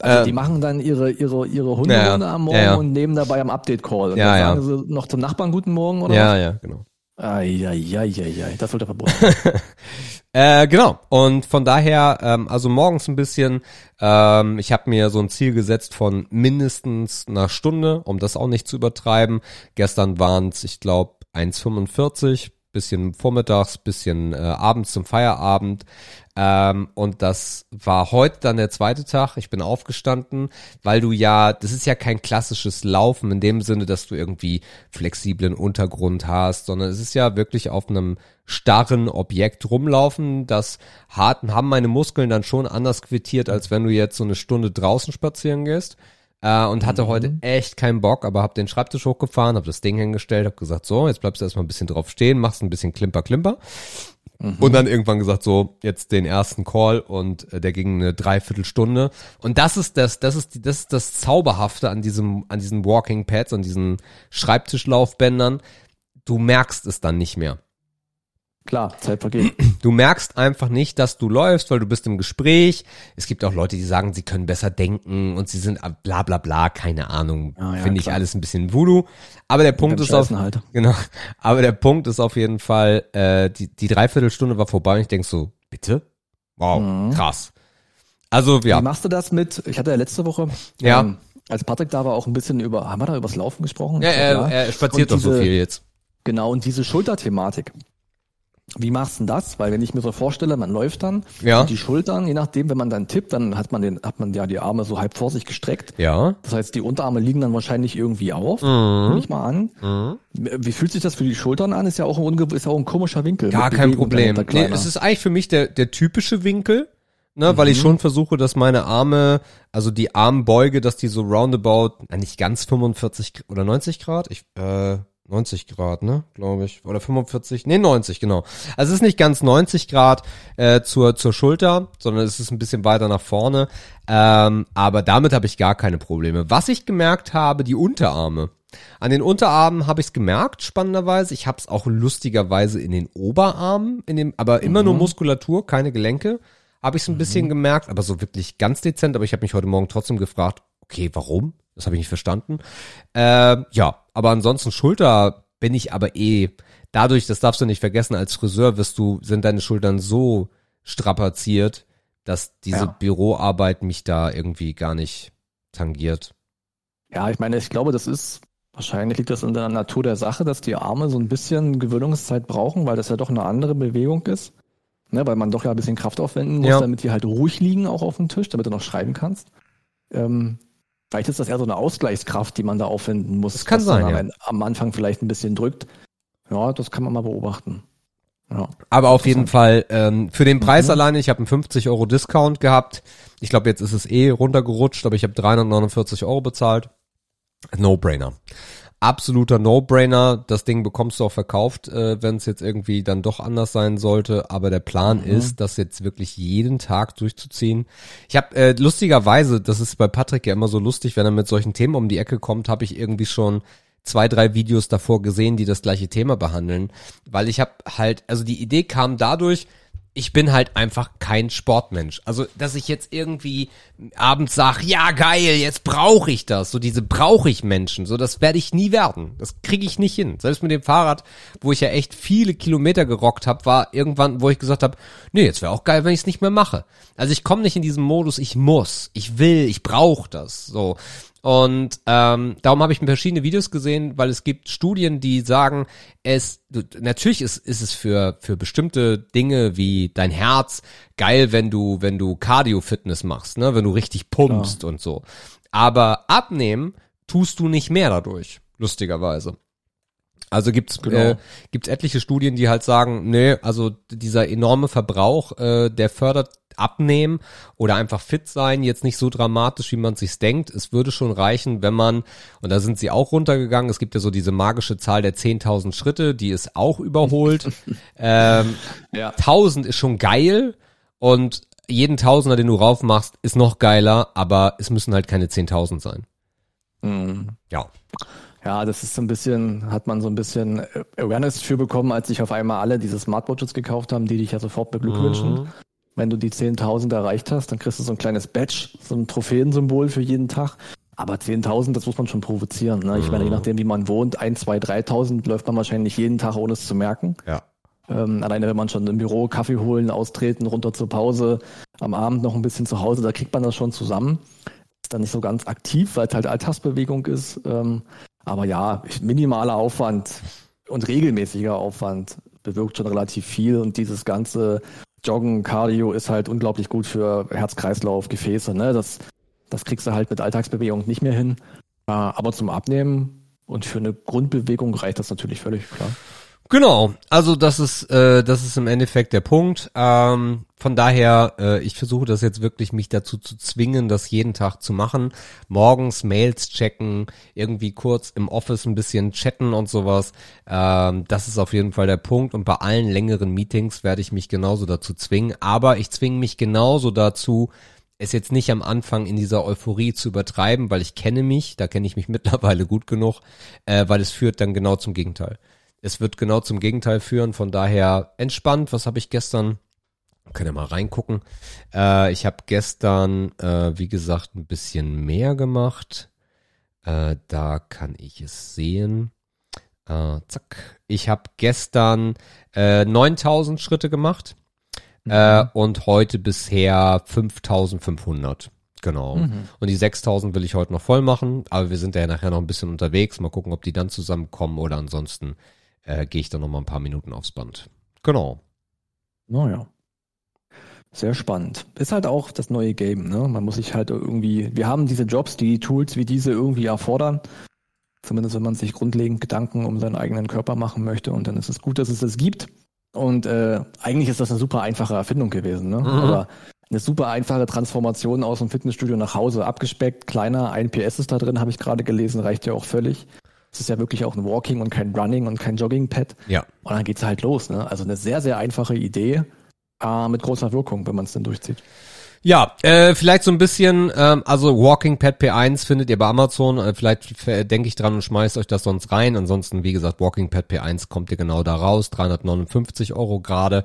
Also ähm, die machen dann ihre ihre ihre Hunde ja, am Morgen ja, ja. und nehmen dabei am Update Call. Und ja, dann sagen sie noch zum Nachbarn guten Morgen oder Ja, was? ja, genau. Eieieiei, das sollte verboten <laughs> äh, genau. Und von daher, ähm, also morgens ein bisschen, ähm, ich habe mir so ein Ziel gesetzt von mindestens einer Stunde, um das auch nicht zu übertreiben. Gestern waren es, ich glaube, 1,45 bisschen vormittags, bisschen äh, abends zum Feierabend. Ähm, und das war heute dann der zweite Tag. Ich bin aufgestanden, weil du ja, das ist ja kein klassisches Laufen in dem Sinne, dass du irgendwie flexiblen Untergrund hast, sondern es ist ja wirklich auf einem starren Objekt rumlaufen. Das harten haben meine Muskeln dann schon anders quittiert, als wenn du jetzt so eine Stunde draußen spazieren gehst äh, und hatte mhm. heute echt keinen Bock, aber hab den Schreibtisch hochgefahren, hab das Ding hingestellt, hab gesagt, so, jetzt bleibst du erstmal ein bisschen drauf stehen, machst ein bisschen Klimper, Klimper. Mhm. Und dann irgendwann gesagt, so, jetzt den ersten Call und äh, der ging eine Dreiviertelstunde. Und das ist das, das ist die, das ist das Zauberhafte an diesem, an diesen Walking Pads, an diesen Schreibtischlaufbändern. Du merkst es dann nicht mehr. Klar, Zeit vergeht. <clears throat> Du merkst einfach nicht, dass du läufst, weil du bist im Gespräch. Es gibt auch Leute, die sagen, sie können besser denken und sie sind bla bla bla, keine Ahnung. Ah, ja, Finde ich alles ein bisschen Voodoo. Aber der Punkt ist auf, halt. <laughs> genau, aber der Punkt ist auf jeden Fall, äh, die, die Dreiviertelstunde war vorbei und ich denk so, bitte? Wow, mhm. krass. Also, ja. Wie machst du das mit, ich hatte ja letzte Woche, ja. Ähm, als Patrick da war, auch ein bisschen über, haben wir da übers Laufen gesprochen? Ja, er, ja. er spaziert doch so viel jetzt. Genau, und diese Schulterthematik. Wie machst du denn das? Weil wenn ich mir so vorstelle, man läuft dann ja. und die Schultern, je nachdem, wenn man dann tippt, dann hat man den, hat man ja die Arme so halb vor sich gestreckt. Ja. Das heißt, die Unterarme liegen dann wahrscheinlich irgendwie auf. Mhm. Nehme ich mal an. Mhm. Wie fühlt sich das für die Schultern an? Ist ja auch ein, ist ja auch ein komischer Winkel. Gar kein Problem. Nee, es ist eigentlich für mich der, der typische Winkel. Ne, mhm. weil ich mhm. schon versuche, dass meine Arme, also die Armbeuge, dass die so roundabout, nicht ganz 45 oder 90 Grad, ich, äh, 90 Grad, ne, glaube ich. Oder 45, nee, 90, genau. Also es ist nicht ganz 90 Grad äh, zur, zur Schulter, sondern es ist ein bisschen weiter nach vorne. Ähm, aber damit habe ich gar keine Probleme. Was ich gemerkt habe, die Unterarme. An den Unterarmen habe ich es gemerkt, spannenderweise. Ich habe es auch lustigerweise in den Oberarmen, in dem, aber immer mhm. nur Muskulatur, keine Gelenke. Habe ich es ein mhm. bisschen gemerkt, aber so wirklich ganz dezent. Aber ich habe mich heute Morgen trotzdem gefragt, okay, warum? Das habe ich nicht verstanden. Äh, ja, aber ansonsten Schulter bin ich aber eh. Dadurch, das darfst du nicht vergessen, als Friseur wirst du, sind deine Schultern so strapaziert, dass diese ja. Büroarbeit mich da irgendwie gar nicht tangiert. Ja, ich meine, ich glaube, das ist, wahrscheinlich liegt das in der Natur der Sache, dass die Arme so ein bisschen Gewöhnungszeit brauchen, weil das ja doch eine andere Bewegung ist. Ne, weil man doch ja ein bisschen Kraft aufwenden muss, ja. damit die halt ruhig liegen auch auf dem Tisch, damit du noch schreiben kannst. Ähm, Vielleicht ist das eher so eine Ausgleichskraft, die man da aufwenden muss. Das kann sein, ja. Am Anfang vielleicht ein bisschen drückt. Ja, das kann man mal beobachten. Ja, Aber auf jeden Fall ähm, für den Preis mhm. alleine, ich habe einen 50 Euro Discount gehabt. Ich glaube, jetzt ist es eh runtergerutscht, aber ich habe 349 Euro bezahlt. No-brainer absoluter No-Brainer. Das Ding bekommst du auch verkauft, äh, wenn es jetzt irgendwie dann doch anders sein sollte. Aber der Plan mhm. ist, das jetzt wirklich jeden Tag durchzuziehen. Ich habe äh, lustigerweise, das ist bei Patrick ja immer so lustig, wenn er mit solchen Themen um die Ecke kommt, habe ich irgendwie schon zwei, drei Videos davor gesehen, die das gleiche Thema behandeln. Weil ich habe halt, also die Idee kam dadurch, ich bin halt einfach kein Sportmensch. Also, dass ich jetzt irgendwie abends sag, ja geil, jetzt brauche ich das. So diese brauche ich Menschen. So, das werde ich nie werden. Das kriege ich nicht hin. Selbst mit dem Fahrrad, wo ich ja echt viele Kilometer gerockt habe, war irgendwann, wo ich gesagt habe, nee, jetzt wäre auch geil, wenn ich es nicht mehr mache. Also ich komme nicht in diesen Modus, ich muss, ich will, ich brauche das. So. Und ähm, darum habe ich verschiedene Videos gesehen, weil es gibt Studien, die sagen, es natürlich ist, ist es für für bestimmte Dinge wie dein Herz geil, wenn du wenn du Cardio Fitness machst, ne, wenn du richtig pumpst Klar. und so. Aber abnehmen tust du nicht mehr dadurch, lustigerweise. Also gibt's genau. äh, gibt's etliche Studien, die halt sagen, nee, also dieser enorme Verbrauch, äh, der fördert abnehmen oder einfach fit sein, jetzt nicht so dramatisch, wie man sich denkt. Es würde schon reichen, wenn man, und da sind sie auch runtergegangen, es gibt ja so diese magische Zahl der 10.000 Schritte, die ist auch überholt. <laughs> ähm, ja. 1000 ist schon geil und jeden Tausender, den du raufmachst, ist noch geiler, aber es müssen halt keine 10.000 sein. Mhm. Ja. Ja, das ist so ein bisschen, hat man so ein bisschen Awareness für bekommen, als sich auf einmal alle diese Smartwatches gekauft haben, die dich ja sofort beglückwünschen. Mhm. Wenn du die 10.000 erreicht hast, dann kriegst du so ein kleines Badge, so ein Trophäensymbol für jeden Tag. Aber 10.000, das muss man schon provozieren. Ne? Ich meine, je mhm. nachdem, wie man wohnt, 1, 2, 3.000 läuft man wahrscheinlich jeden Tag, ohne es zu merken. Ja. Ähm, alleine wenn man schon im Büro Kaffee holen, austreten, runter zur Pause, am Abend noch ein bisschen zu Hause, da kriegt man das schon zusammen. Ist dann nicht so ganz aktiv, weil es halt Alltagsbewegung ist. Ähm, aber ja, minimaler Aufwand und regelmäßiger Aufwand bewirkt schon relativ viel und dieses ganze Joggen, Cardio ist halt unglaublich gut für Herz-Kreislauf, Gefäße. Ne? Das, das kriegst du halt mit Alltagsbewegung nicht mehr hin. Äh, aber zum Abnehmen und für eine Grundbewegung reicht das natürlich völlig klar. Genau, also das ist äh, das ist im Endeffekt der Punkt. Ähm, von daher, äh, ich versuche das jetzt wirklich mich dazu zu zwingen, das jeden Tag zu machen. Morgens Mails checken, irgendwie kurz im Office ein bisschen chatten und sowas. Ähm, das ist auf jeden Fall der Punkt. Und bei allen längeren Meetings werde ich mich genauso dazu zwingen. Aber ich zwinge mich genauso dazu, es jetzt nicht am Anfang in dieser Euphorie zu übertreiben, weil ich kenne mich, da kenne ich mich <laughs> mittlerweile gut genug, äh, weil es führt dann genau zum Gegenteil. Es wird genau zum Gegenteil führen, von daher entspannt. Was habe ich gestern? Können ja mal reingucken. Äh, ich habe gestern, äh, wie gesagt, ein bisschen mehr gemacht. Äh, da kann ich es sehen. Äh, zack. Ich habe gestern äh, 9000 Schritte gemacht äh, mhm. und heute bisher 5500. Genau. Mhm. Und die 6000 will ich heute noch voll machen, aber wir sind ja nachher noch ein bisschen unterwegs. Mal gucken, ob die dann zusammenkommen oder ansonsten äh, gehe ich dann noch mal ein paar Minuten aufs Band. Genau. Naja. Sehr spannend. Ist halt auch das neue Game, ne? Man muss sich halt irgendwie, wir haben diese Jobs, die Tools wie diese irgendwie erfordern. Zumindest wenn man sich grundlegend Gedanken um seinen eigenen Körper machen möchte. Und dann ist es gut, dass es das gibt. Und äh, eigentlich ist das eine super einfache Erfindung gewesen, ne? Mhm. Aber eine super einfache Transformation aus dem Fitnessstudio nach Hause, abgespeckt, kleiner, ein PS ist da drin, habe ich gerade gelesen, reicht ja auch völlig. Es ist ja wirklich auch ein Walking und kein Running und kein Jogging-Pad. Ja. Und dann geht's halt los. Ne? Also eine sehr, sehr einfache Idee äh, mit großer Wirkung, wenn man es denn durchzieht. Ja, äh, vielleicht so ein bisschen, ähm, also Walking Pad P1 findet ihr bei Amazon. Äh, vielleicht denke ich dran und schmeißt euch das sonst rein. Ansonsten, wie gesagt, Walking Pad P1 kommt ihr genau da raus. 359 Euro gerade.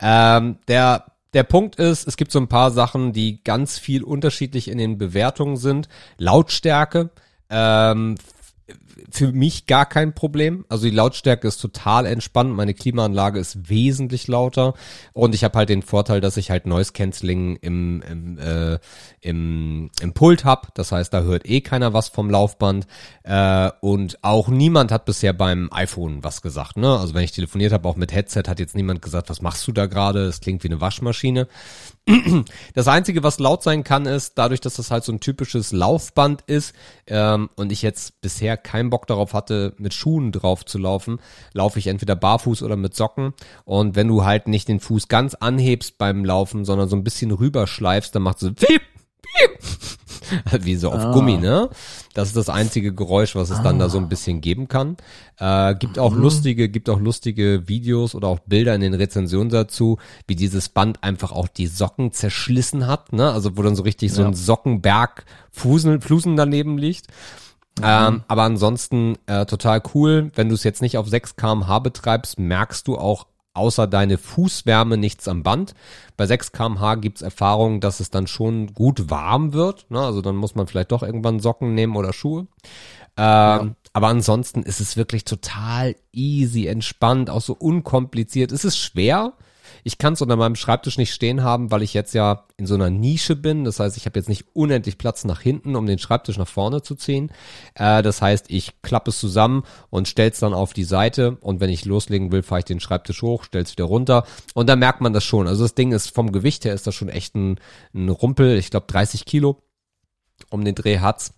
Ähm, der der Punkt ist, es gibt so ein paar Sachen, die ganz viel unterschiedlich in den Bewertungen sind. Lautstärke, ähm, für mich gar kein Problem. Also die Lautstärke ist total entspannt. Meine Klimaanlage ist wesentlich lauter und ich habe halt den Vorteil, dass ich halt Noise Cancelling im im, äh, im, im Pult hab. Das heißt, da hört eh keiner was vom Laufband äh, und auch niemand hat bisher beim iPhone was gesagt. Ne? Also wenn ich telefoniert habe, auch mit Headset, hat jetzt niemand gesagt, was machst du da gerade? Es klingt wie eine Waschmaschine. <clears throat> Das Einzige, was laut sein kann, ist, dadurch, dass das halt so ein typisches Laufband ist ähm, und ich jetzt bisher keinen Bock darauf hatte, mit Schuhen drauf zu laufen, laufe ich entweder barfuß oder mit Socken. Und wenn du halt nicht den Fuß ganz anhebst beim Laufen, sondern so ein bisschen rüberschleifst, dann macht so <laughs> piep, <laughs> Wie so auf ah. Gummi, ne? Das ist das einzige Geräusch, was es ah. dann da so ein bisschen geben kann. Äh, gibt auch mhm. lustige, gibt auch lustige Videos oder auch Bilder in den Rezensionen dazu, wie dieses Band einfach auch die Socken zerschlissen hat, ne? Also wo dann so richtig ja. so ein Sockenberg Flusen, Flusen daneben liegt. Mhm. Ähm, aber ansonsten äh, total cool. Wenn du es jetzt nicht auf 6 kmh betreibst, merkst du auch außer deine Fußwärme nichts am Band. Bei 6 kmh gibt's Erfahrungen, dass es dann schon gut warm wird. Ne? Also dann muss man vielleicht doch irgendwann Socken nehmen oder Schuhe. Ähm, ja. Aber ansonsten ist es wirklich total easy, entspannt, auch so unkompliziert. Es ist schwer, ich kann es unter meinem Schreibtisch nicht stehen haben, weil ich jetzt ja in so einer Nische bin. Das heißt, ich habe jetzt nicht unendlich Platz nach hinten, um den Schreibtisch nach vorne zu ziehen. Äh, das heißt, ich klappe es zusammen und stelle es dann auf die Seite. Und wenn ich loslegen will, fahre ich den Schreibtisch hoch, stelle es wieder runter. Und dann merkt man das schon. Also das Ding ist vom Gewicht her ist das schon echt ein, ein Rumpel. Ich glaube 30 Kilo um den Dreh hat's.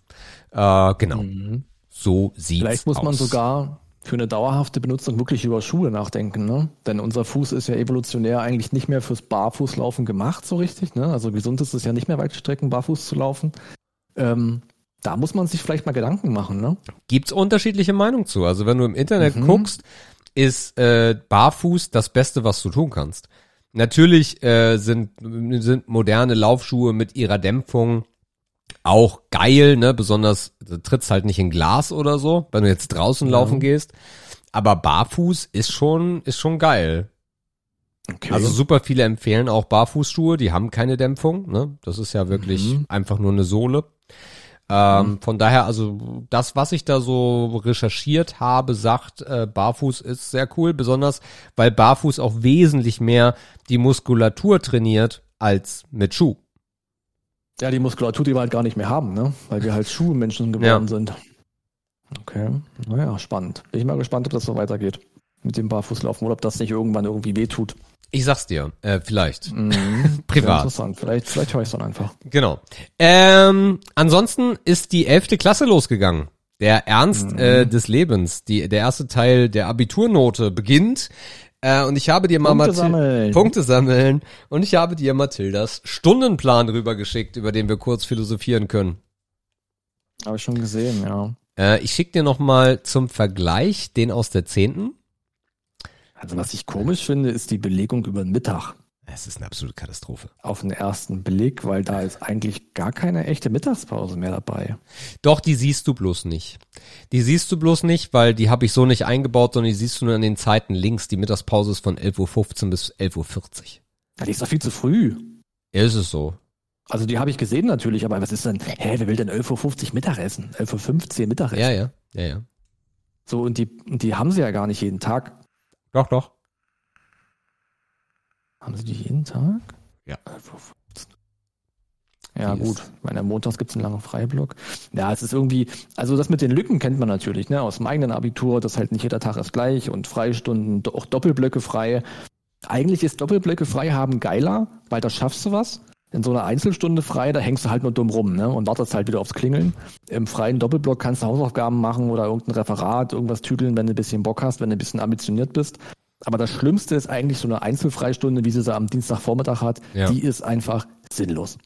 Äh, genau. Mhm. So sieht's Vielleicht muss man sogar für eine dauerhafte Benutzung wirklich über Schuhe nachdenken, ne? Denn unser Fuß ist ja evolutionär eigentlich nicht mehr fürs Barfußlaufen gemacht, so richtig, ne? Also gesund ist es ja nicht mehr weite Strecken barfuß zu laufen. Ähm, da muss man sich vielleicht mal Gedanken machen, ne? Gibt's unterschiedliche Meinungen zu. Also wenn du im Internet mhm. guckst, ist äh, barfuß das Beste, was du tun kannst. Natürlich äh, sind, sind moderne Laufschuhe mit ihrer Dämpfung auch geil, ne? Besonders du trittst halt nicht in Glas oder so, wenn du jetzt draußen ja. laufen gehst. Aber barfuß ist schon, ist schon geil. Okay. Also super viele empfehlen auch Barfußschuhe, die haben keine Dämpfung, ne? Das ist ja wirklich mhm. einfach nur eine Sohle. Ähm, mhm. Von daher, also das, was ich da so recherchiert habe, sagt, äh, Barfuß ist sehr cool, besonders weil Barfuß auch wesentlich mehr die Muskulatur trainiert als mit Schuh. Ja, die Muskulatur, die wir halt gar nicht mehr haben, ne? Weil wir halt <laughs> Schuhmenschen geworden ja. sind. Okay, naja, spannend. Bin ich mal gespannt, ob das so weitergeht. mit dem Barfußlaufen oder ob das nicht irgendwann irgendwie wehtut. Ich sag's dir, äh, vielleicht. Mhm. <laughs> Privat. Interessant. Vielleicht, vielleicht höre ich es dann einfach. Genau. Ähm, ansonsten ist die elfte Klasse losgegangen. Der Ernst äh, des Lebens, die, der erste Teil der Abiturnote beginnt. Äh, und ich habe dir mal Punkte sammeln. Punkte sammeln. Und ich habe dir Mathildas Stundenplan rübergeschickt, über den wir kurz philosophieren können. Habe ich schon gesehen, ja. Äh, ich schicke dir noch mal zum Vergleich den aus der zehnten. Also was ich komisch finde, ist die Belegung über den Mittag Es ist eine absolute Katastrophe. auf den ersten Blick, weil da ist eigentlich gar keine echte Mittagspause mehr dabei. Doch, die siehst du bloß nicht. Die siehst du bloß nicht, weil die habe ich so nicht eingebaut, sondern die siehst du nur an den Zeiten links. Die Mittagspause ist von 11.15 Uhr bis 11.40 Uhr. Ja, die ist doch viel zu früh. Ja, ist es so. Also die habe ich gesehen natürlich, aber was ist denn, hä, wer will denn 11.50 Uhr Mittagessen? 11.15 Uhr Mittagessen? Ja, ja, ja, ja. So, und die, und die haben sie ja gar nicht jeden Tag. Doch, doch. Haben sie die jeden Tag? Ja. 11.15 Ja, Die gut. Ich meine, montags gibt's einen langen Freiblock. Ja, es ist irgendwie, also das mit den Lücken kennt man natürlich, ne, aus dem eigenen Abitur, dass halt nicht jeder Tag ist gleich und Freistunden, auch Doppelblöcke frei. Eigentlich ist Doppelblöcke frei haben geiler, weil da schaffst du was. In so einer Einzelstunde frei, da hängst du halt nur dumm rum, ne, und wartest halt wieder aufs Klingeln. Im freien Doppelblock kannst du Hausaufgaben machen oder irgendein Referat, irgendwas tüdeln, wenn du ein bisschen Bock hast, wenn du ein bisschen ambitioniert bist. Aber das Schlimmste ist eigentlich so eine Einzelfreistunde, wie sie sie am Dienstagvormittag hat. Ja. Die ist einfach sinnlos.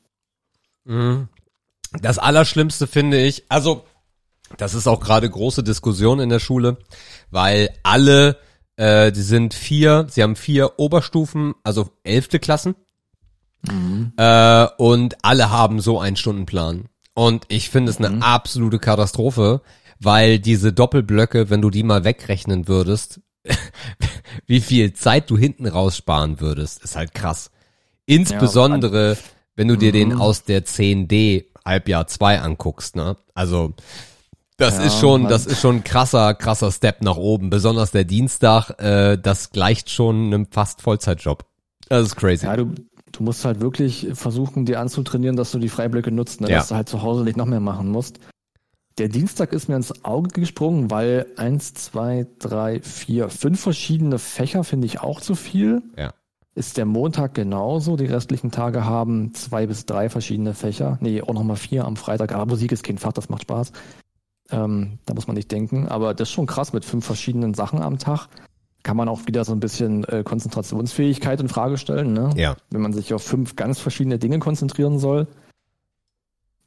Mhm. Das Allerschlimmste finde ich, also das ist auch gerade große Diskussion in der Schule, weil alle, äh, die sind vier, sie haben vier Oberstufen, also elfte Klassen, äh, und alle haben so einen Stundenplan. Und ich finde es eine absolute Katastrophe, weil diese Doppelblöcke, wenn du die mal wegrechnen würdest, <laughs> wie viel Zeit du hinten raussparen würdest, ist halt krass. Insbesondere, wenn du dir den aus der 10D Halbjahr 2 anguckst, ne? Also, das Ja, ist schon, Mann. das ist schon ein krasser, krasser Step nach oben. Besonders der Dienstag, äh, das gleicht schon einem fast Vollzeitjob. Das ist crazy. Ja, du, du musst halt wirklich versuchen, dir anzutrainieren, dass du die Freiblöcke nutzt, ne? Ja. dass du halt zu Hause nicht noch mehr machen musst. Der Dienstag ist mir ins Auge gesprungen, weil eins, zwei, drei, vier, fünf verschiedene Fächer finde ich auch zu viel. Ja. Ist der Montag genauso? Die restlichen Tage haben zwei bis drei verschiedene Fächer. Nee, auch nochmal vier am Freitag. Aber Musik ist kein Fach, das macht Spaß. Ähm, da muss man nicht denken. Aber das ist schon krass mit fünf verschiedenen Sachen am Tag. Kann man auch wieder so ein bisschen äh, Konzentrationsfähigkeit in Frage stellen, ne? Ja. Wenn man sich auf fünf ganz verschiedene Dinge konzentrieren soll.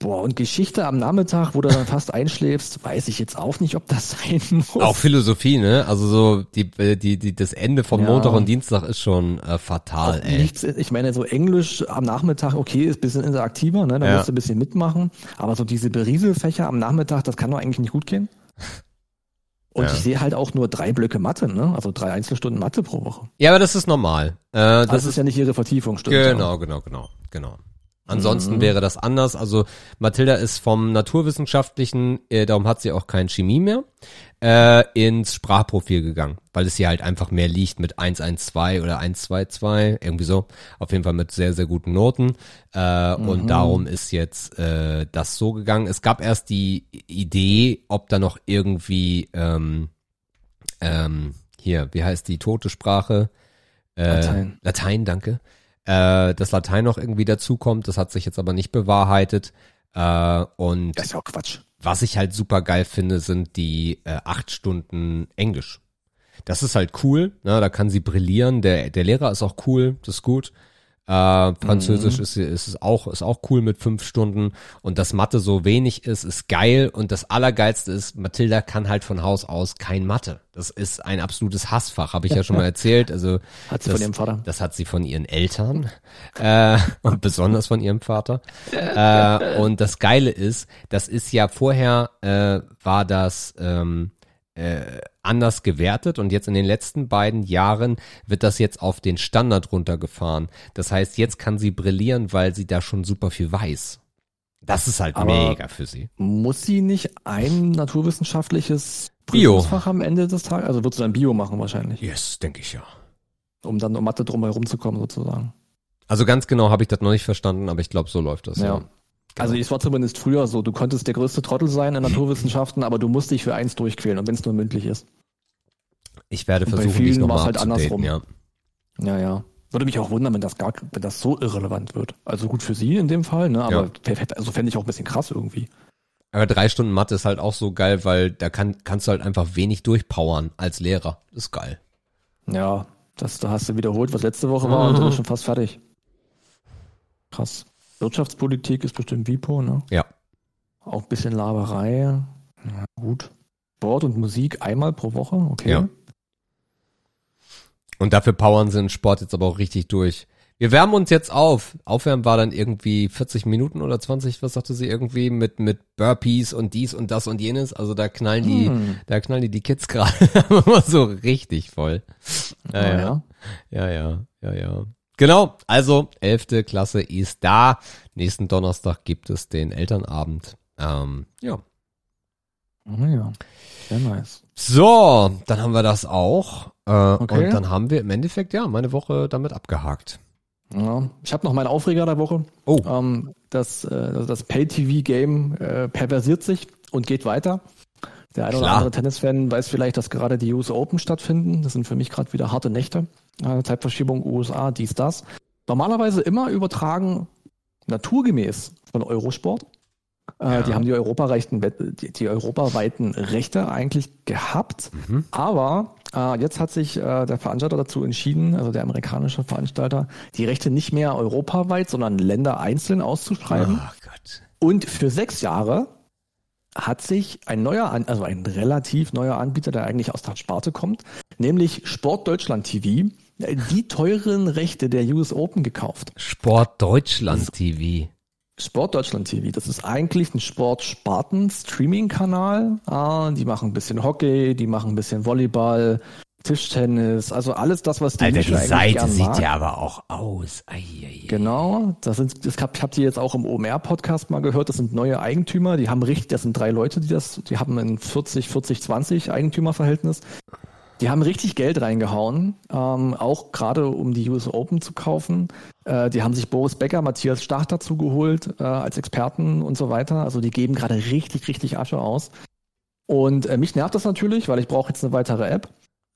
Boah, und Geschichte am Nachmittag, wo du dann fast einschläfst, weiß ich jetzt auch nicht, ob das <laughs> sein muss. Auch Philosophie, ne? Also so die, äh, die, die, das Ende von Ja. Montag und Dienstag ist schon äh, fatal, Auch ey. nichts, ich meine, so Englisch am Nachmittag, okay, ist ein bisschen interaktiver, ne? Da Ja. musst du ein bisschen mitmachen. Aber so diese Berieselfächer am Nachmittag, das kann doch eigentlich nicht gut gehen. <laughs> Und Ja. ich sehe halt auch nur drei Blöcke Mathe, ne? Also drei Einzelstunden Mathe pro Woche. Ja, aber das ist normal. Äh, das, Das, ist ist ja nicht ihre Vertiefung, stimmt. ja. Genau, genau, genau, genau. Ansonsten Mhm. wäre das anders. Also Mathilda ist vom Naturwissenschaftlichen, äh, darum hat sie auch kein Chemie mehr, äh, ins Sprachprofil gegangen, weil es hier halt einfach mehr liegt mit 112 oder 122, irgendwie so. Auf jeden Fall mit sehr, sehr guten Noten. Äh, Und Mhm. darum ist jetzt äh, das so gegangen. Es gab erst die Idee, ob da noch irgendwie ähm, ähm, hier, wie heißt die tote Sprache? Äh, Latein. Latein, danke. Äh, dass Latein noch irgendwie dazukommt, das hat sich jetzt aber nicht bewahrheitet. Äh, und Das ist auch Quatsch. was ich halt super geil finde, sind die äh, acht Stunden Englisch. Das ist halt cool, ne? da kann sie brillieren. Der, der Lehrer ist auch cool, das ist gut. Äh, Französisch ist, ist es auch, ist auch cool mit fünf Stunden. Und dass Mathe so wenig ist, ist geil. Und das Allergeilste ist, Mathilda kann halt von Haus aus kein Mathe. Das ist ein absolutes Hassfach, habe ich ja schon mal <laughs> erzählt. Also Hat sie das, von ihrem Vater. Das hat sie von ihren Eltern <laughs> äh, und besonders von ihrem Vater. <laughs> Äh, und das Geile ist, das ist ja vorher äh, war das ähm, äh, anders gewertet und jetzt in den letzten beiden Jahren wird das jetzt auf den Standard runtergefahren. Das heißt, jetzt kann sie brillieren, weil sie da schon super viel weiß. Das ist halt Aber- mega für sie. Muss sie nicht ein naturwissenschaftliches Bio. Prüfungsfach am Ende des Tages? Also wird sie dann Bio machen wahrscheinlich, Yes, denke ich ja. um dann um Mathe drum herum zu kommen sozusagen. Also ganz genau habe ich das noch nicht verstanden, aber ich glaube, so läuft das. Ja. Ja. Also es war zumindest früher so, du konntest der größte Trottel sein in Naturwissenschaften, aber du musst dich für eins durchquälen und wenn es nur mündlich ist. Ich werde Und bei versuchen, vielen nochmal war's halt andersrum. ja. Ja, ja. Würde mich auch wundern, wenn das gar, wenn das so irrelevant wird. Also gut für sie in dem Fall, ne? Aber also fände ich auch ein bisschen krass irgendwie. Aber drei Stunden Mathe ist halt auch so geil, weil da kann, kannst du halt einfach wenig durchpowern als Lehrer. Das ist geil. Ja, das, da hast du wiederholt, was letzte Woche war, und du bist <laughs> schon fast fertig. Krass. Wirtschaftspolitik ist bestimmt WIPO, ne? Ja. Auch ein bisschen Laberei. Ja, gut. Sport und Musik einmal pro Woche, okay. Ja. Und dafür powern sie den Sport jetzt aber auch richtig durch. Wir wärmen uns jetzt auf. Aufwärmen war dann irgendwie 40 Minuten oder 20, was sagte sie irgendwie, mit, mit Burpees und dies und das und jenes. Also da knallen die, Hm. da knallen die die Kids gerade <laughs> immer so richtig voll. Ja, Ah, ja. ja. Ja, ja, ja, ja. Genau, also 11. Klasse ist da. Nächsten Donnerstag gibt es den Elternabend. Ähm, ja. Ah, ja. Sehr nice. So, dann haben wir das auch. Äh, Okay. Und dann haben wir im Endeffekt, ja, meine Woche damit abgehakt. Ja. Ich habe noch meinen Aufreger der Woche. Oh. Ähm, das äh, das Pay-TV-Game äh, perversiert sich und geht weiter. Der eine oder Klar. andere Tennisfan weiß vielleicht, dass gerade die US Open stattfinden. Das sind für mich gerade wieder harte Nächte. Zeitverschiebung USA, dies, das. Normalerweise immer übertragen naturgemäß von Eurosport. Äh, Ja. Die haben die, europaweiten, die, die europaweiten Rechte eigentlich gehabt. Mhm. Aber äh, jetzt hat sich äh, der Veranstalter dazu entschieden, also der amerikanische Veranstalter, die Rechte nicht mehr europaweit, sondern Länder einzeln auszuschreiben. Oh. Und für sechs Jahre hat sich ein neuer, also ein relativ neuer Anbieter, der eigentlich aus der Sparte kommt, nämlich Sport Deutschland TV, die teuren Rechte der US Open gekauft. Sport Deutschland TV. Sport Deutschland TV, das ist eigentlich ein Sport-Sparten-Streaming-Kanal. Ah, die machen ein bisschen Hockey, die machen ein bisschen Volleyball, Tischtennis, also alles das, was die Alter, die Seite sieht mag. ja aber auch aus. Ei, ei, ei. Genau, das sind, das hab, ich habe die jetzt auch im OMR-Podcast mal gehört. Das sind neue Eigentümer. Die haben richtig, das sind drei Leute, die das, die haben ein 40, 40, 20 Eigentümerverhältnis. Die haben richtig Geld reingehauen, ähm, auch gerade um die US Open zu kaufen. Äh, die haben sich Boris Becker, Matthias Stach dazu geholt äh, als Experten und so weiter. Also die geben gerade richtig, richtig Asche aus. Und äh, mich nervt das natürlich, weil ich brauche jetzt eine weitere App.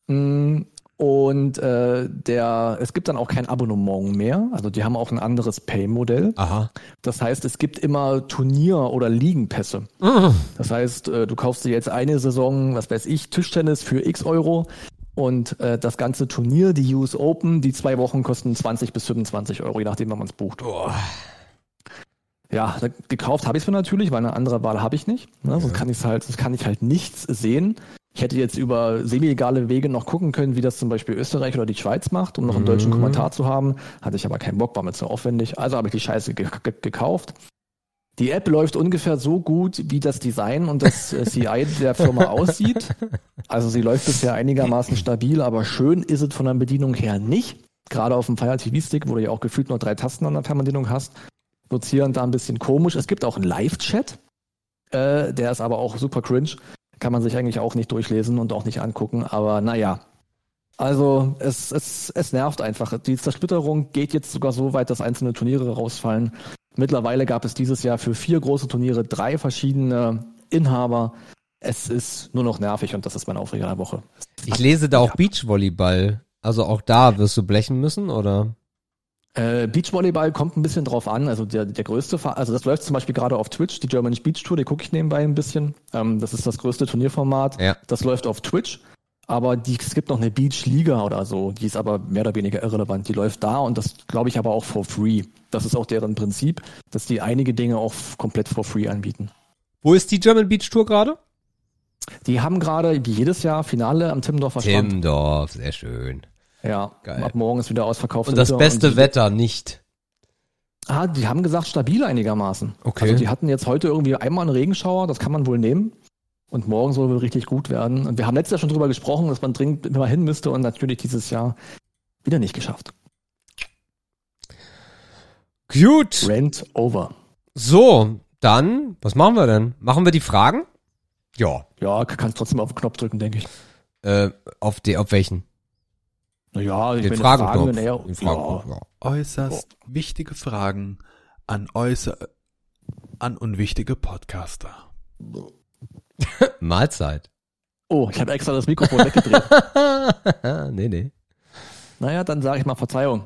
Mm, Und äh, der, es gibt dann auch kein Abonnement mehr. Also die haben auch ein anderes Pay-Modell. Das heißt, es gibt immer Turnier- oder Ligenpässe. Das heißt, äh, du kaufst dir jetzt eine Saison, was weiß ich, Tischtennis für x Euro und äh, das ganze Turnier, die US Open, die zwei Wochen kosten 20 bis 25 Euro, je nachdem, wann man es bucht. Boah. Ja, gekauft habe ich es mir natürlich, weil eine andere Wahl habe ich nicht. Ne? Sonst kann ich halt, sonst kann ich halt nichts sehen. Ich hätte jetzt über semi-legale Wege noch gucken können, wie das zum Beispiel Österreich oder die Schweiz macht, um noch einen deutschen Kommentar zu haben. Hatte ich aber keinen Bock, war mir zu aufwendig. Also habe ich die Scheiße ge ge gekauft. Die App läuft ungefähr so gut, wie das Design und das äh, CI der Firma <laughs> aussieht. Also sie läuft bisher einigermaßen stabil, aber schön ist es von der Bedienung her nicht. Gerade auf dem Fire TV Stick, wo du ja auch gefühlt nur drei Tasten an der Fernbedienung hast, wird's hier und da ein bisschen komisch. Es gibt auch einen Live-Chat, äh, der ist aber auch super cringe. Kann man sich eigentlich auch nicht durchlesen und auch nicht angucken, aber naja. Also es, es, es nervt einfach. Die Zersplitterung geht jetzt sogar so weit, dass einzelne Turniere rausfallen. Mittlerweile gab es dieses Jahr für vier große Turniere drei verschiedene Inhaber. Es ist nur noch nervig und das ist mein Aufreger der Woche. Ich lese da auch Beachvolleyball. Also auch da wirst du blechen müssen, oder? Äh, Beachvolleyball kommt ein bisschen drauf an. Also der, der größte, also das läuft zum Beispiel gerade auf Twitch, die German Beach Tour, die gucke ich nebenbei ein bisschen. Ähm, das ist das größte Turnierformat. Ja. Das läuft auf Twitch. Aber die, es gibt noch eine Beach Liga oder so, die ist aber mehr oder weniger irrelevant. Die läuft da und das glaube ich aber auch for free. Das ist auch deren Prinzip, dass die einige Dinge auch komplett for free anbieten. Wo ist die German Beach Tour gerade? Die haben gerade wie jedes Jahr Finale am Timmendorfer Strand. Timmendorf, sehr schön. Ja, Geil. ab morgen ist wieder ausverkauft. Und das beste die- Wetter nicht. Ah, die haben gesagt, stabil einigermaßen. Okay. Also die hatten jetzt heute irgendwie einmal einen Regenschauer, das kann man wohl nehmen. Und morgen soll wohl richtig gut werden. Und wir haben letztes Jahr schon drüber gesprochen, dass man dringend mal hin müsste und natürlich dieses Jahr wieder nicht geschafft. Gut. Rent over. So, dann, was machen wir denn? Machen wir die Fragen? Ja. Ja, kannst trotzdem auf den Knopf drücken, denke ich. Äh, auf, die, auf welchen? Naja, ich Den meine. Fragen, Den Fragenknopf, ja. Äußerst wichtige Fragen an äußer an unwichtige Podcaster. <laughs> Mahlzeit. Oh, ich habe extra das Mikrofon weggedreht. <laughs> nee, nee. Naja, dann sage ich mal Verzeihung.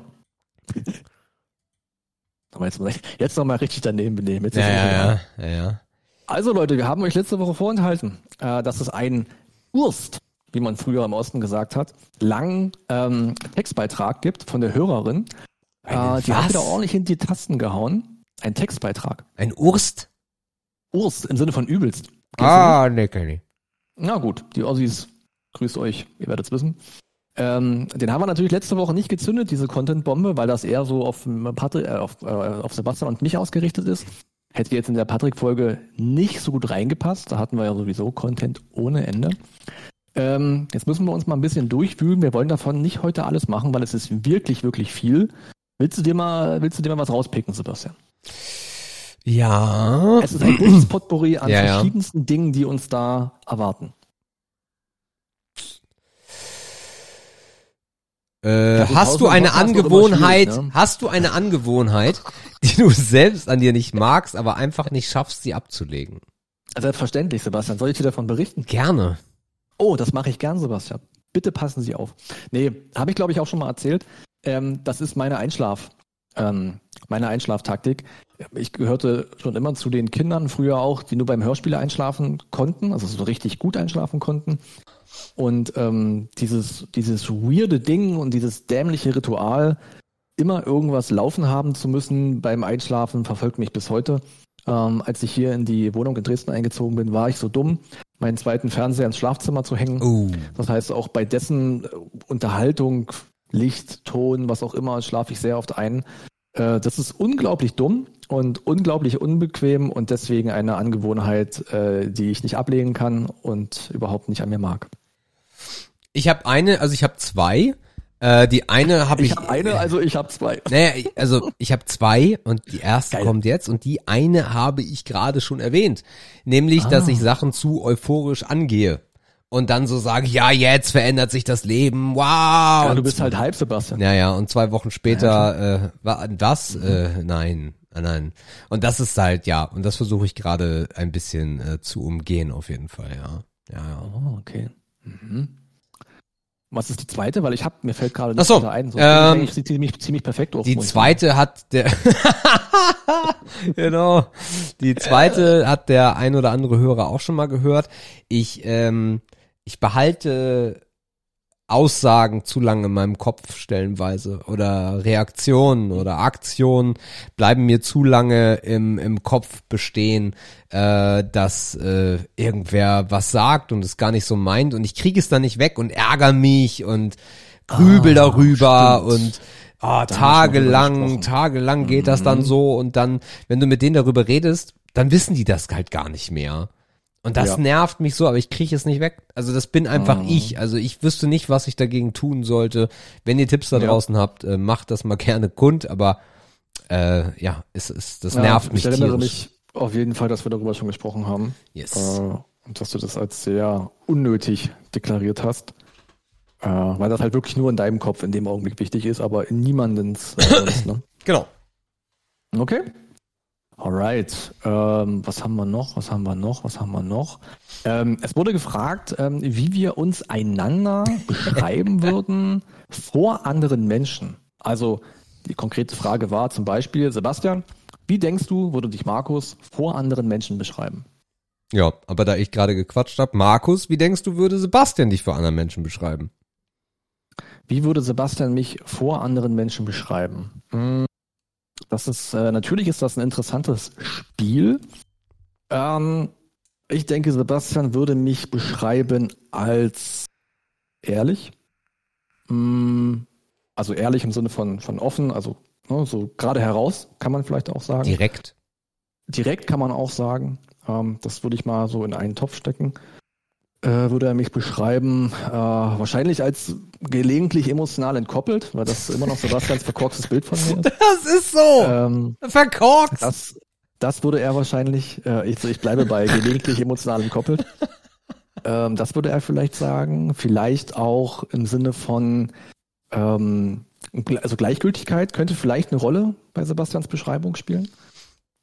Aber jetzt, muss ich- jetzt noch mal richtig daneben benehmen. Jetzt Ja, ja, ja, ja, ja. Also Leute, wir haben euch letzte Woche vorenthalten, äh, dass es einen Urst, wie man früher im Osten gesagt hat, langen ähm, Textbeitrag gibt von der Hörerin. Äh, die hat wieder ordentlich in die Tasten gehauen. Ein Textbeitrag. Ein Urst? Urst im Sinne von übelst. Kennst Ah, nee, kenn ich. nicht? Na gut, die Ossis, grüßt euch, ihr werdet's wissen. Ähm, den haben wir natürlich letzte Woche nicht gezündet, diese Content-Bombe, weil das eher so auf, Patri äh, auf, äh, auf Sebastian und mich ausgerichtet ist. Hätte jetzt in der Patrick-Folge nicht so gut reingepasst. Da hatten wir ja sowieso Content ohne Ende. Ähm, jetzt müssen wir uns mal ein bisschen durchwühlen. Wir wollen davon nicht heute alles machen, weil es ist wirklich, wirklich viel. Willst du dir mal, willst du dir mal was rauspicken, Sebastian? Ja. Es ist ein buntes Potpourri an <clears throat> Ja, ja. verschiedensten Dingen, die uns da erwarten. Äh, hast du eine Angewohnheit, ne? hast du eine Angewohnheit, die du selbst an dir nicht magst, aber einfach nicht schaffst, sie abzulegen? Selbstverständlich, Sebastian. Soll ich dir davon berichten? Gerne. Oh, das mache ich gern, Sebastian. Bitte passen Sie auf. Nee, habe ich glaube ich auch schon mal erzählt. Ähm, das ist meine Einschlaf, ähm, meine Einschlaftaktik. Ich gehörte schon immer zu den Kindern, früher auch, die nur beim Hörspiel einschlafen konnten, also so richtig gut einschlafen konnten. Und ähm, dieses, dieses weirde Ding und dieses dämliche Ritual, immer irgendwas laufen haben zu müssen beim Einschlafen, verfolgt mich bis heute. Ähm, als ich hier in die Wohnung in Dresden eingezogen bin, war ich so dumm, meinen zweiten Fernseher ins Schlafzimmer zu hängen. Oh. Das heißt, auch bei dessen äh, Unterhaltung, Licht, Ton, was auch immer, schlafe ich sehr oft ein. Äh, das ist unglaublich dumm und unglaublich unbequem und deswegen eine Angewohnheit, äh, die ich nicht ablegen kann und überhaupt nicht an mir mag. Ich habe eine, also ich habe zwei. Äh, die eine habe ich. Ich habe eine, also ich habe zwei. <laughs> Naja, also ich habe zwei und die erste Geil. kommt jetzt und die eine habe ich gerade schon erwähnt. Nämlich, dass Ah. ich Sachen zu euphorisch angehe. Und dann so sage, ja, jetzt verändert sich das Leben, wow. Ja, du bist halt halb, Sebastian. Ja, ja, und zwei Wochen später, äh, war das? Mhm. Äh, nein, ah, nein. Und das ist halt, ja, und das versuche ich gerade ein bisschen äh, zu umgehen, auf jeden Fall, ja. Ja, ja. Oh, okay. Mhm. Was ist die zweite? Weil ich habe mir fällt gerade Ach so, ein. So, ähm, ich ziemlich, ziemlich perfekt Die ursprünglich. zweite hat der, <laughs> genau, die zweite hat der ein oder andere Hörer auch schon mal gehört. Ich, ähm, ich behalte Aussagen zu lange in meinem Kopf stellenweise oder Reaktionen oder Aktionen bleiben mir zu lange im, im Kopf bestehen, äh, dass äh, irgendwer was sagt und es gar nicht so meint und ich kriege es dann nicht weg und ärgere mich und grübel Ah, darüber stimmt. und ah, tagelang, tagelang geht das Mhm. dann so und dann, wenn du mit denen darüber redest, dann wissen die das halt gar nicht mehr. Und das Ja. nervt mich so, aber ich kriege es nicht weg. Also das bin einfach Mhm. ich. Also ich wüsste nicht, was ich dagegen tun sollte. Wenn ihr Tipps da Ja. draußen habt, äh, macht das mal gerne kund, aber äh, ja, es ist, das Ja, nervt mich Ich erinnere mich auf jeden Fall, dass wir darüber schon gesprochen haben. Yes. Äh, und dass du das als sehr unnötig deklariert hast. Äh, weil das halt wirklich nur in deinem Kopf in dem Augenblick wichtig ist, aber in niemandens äh, ne? <laughs> Genau. Okay. Alright. Ähm, was haben wir noch? Was haben wir noch? Was haben wir noch? Ähm, es wurde gefragt, ähm, wie wir uns einander <laughs> beschreiben würden vor anderen Menschen. Also die konkrete Frage war zum Beispiel, Sebastian, wie denkst du, würde dich Markus vor anderen Menschen beschreiben? Ja, aber da ich gerade gequatscht habe, Markus, wie denkst du, würde Sebastian dich vor anderen Menschen beschreiben? Wie würde Sebastian mich vor anderen Menschen beschreiben? Hm, Das ist äh, natürlich ist das ein interessantes Spiel. Ähm, ich denke, Sebastian würde mich beschreiben als ehrlich. Hm, also ehrlich im Sinne von, von offen, also ne, so gerade heraus, kann man vielleicht auch sagen. Direkt. Direkt kann man auch sagen. Ähm, das würde ich mal so in einen Topf stecken. Äh, würde er mich beschreiben, äh, wahrscheinlich als gelegentlich emotional entkoppelt, weil das immer noch Sebastians verkorkstes Bild von mir ist. Das ist so. Ähm, Verkorkst. das, das würde er wahrscheinlich, äh, ich, ich bleibe bei gelegentlich emotional entkoppelt. Ähm, das würde er vielleicht sagen. Vielleicht auch im Sinne von, ähm, also Gleichgültigkeit könnte vielleicht eine Rolle bei Sebastians Beschreibung spielen.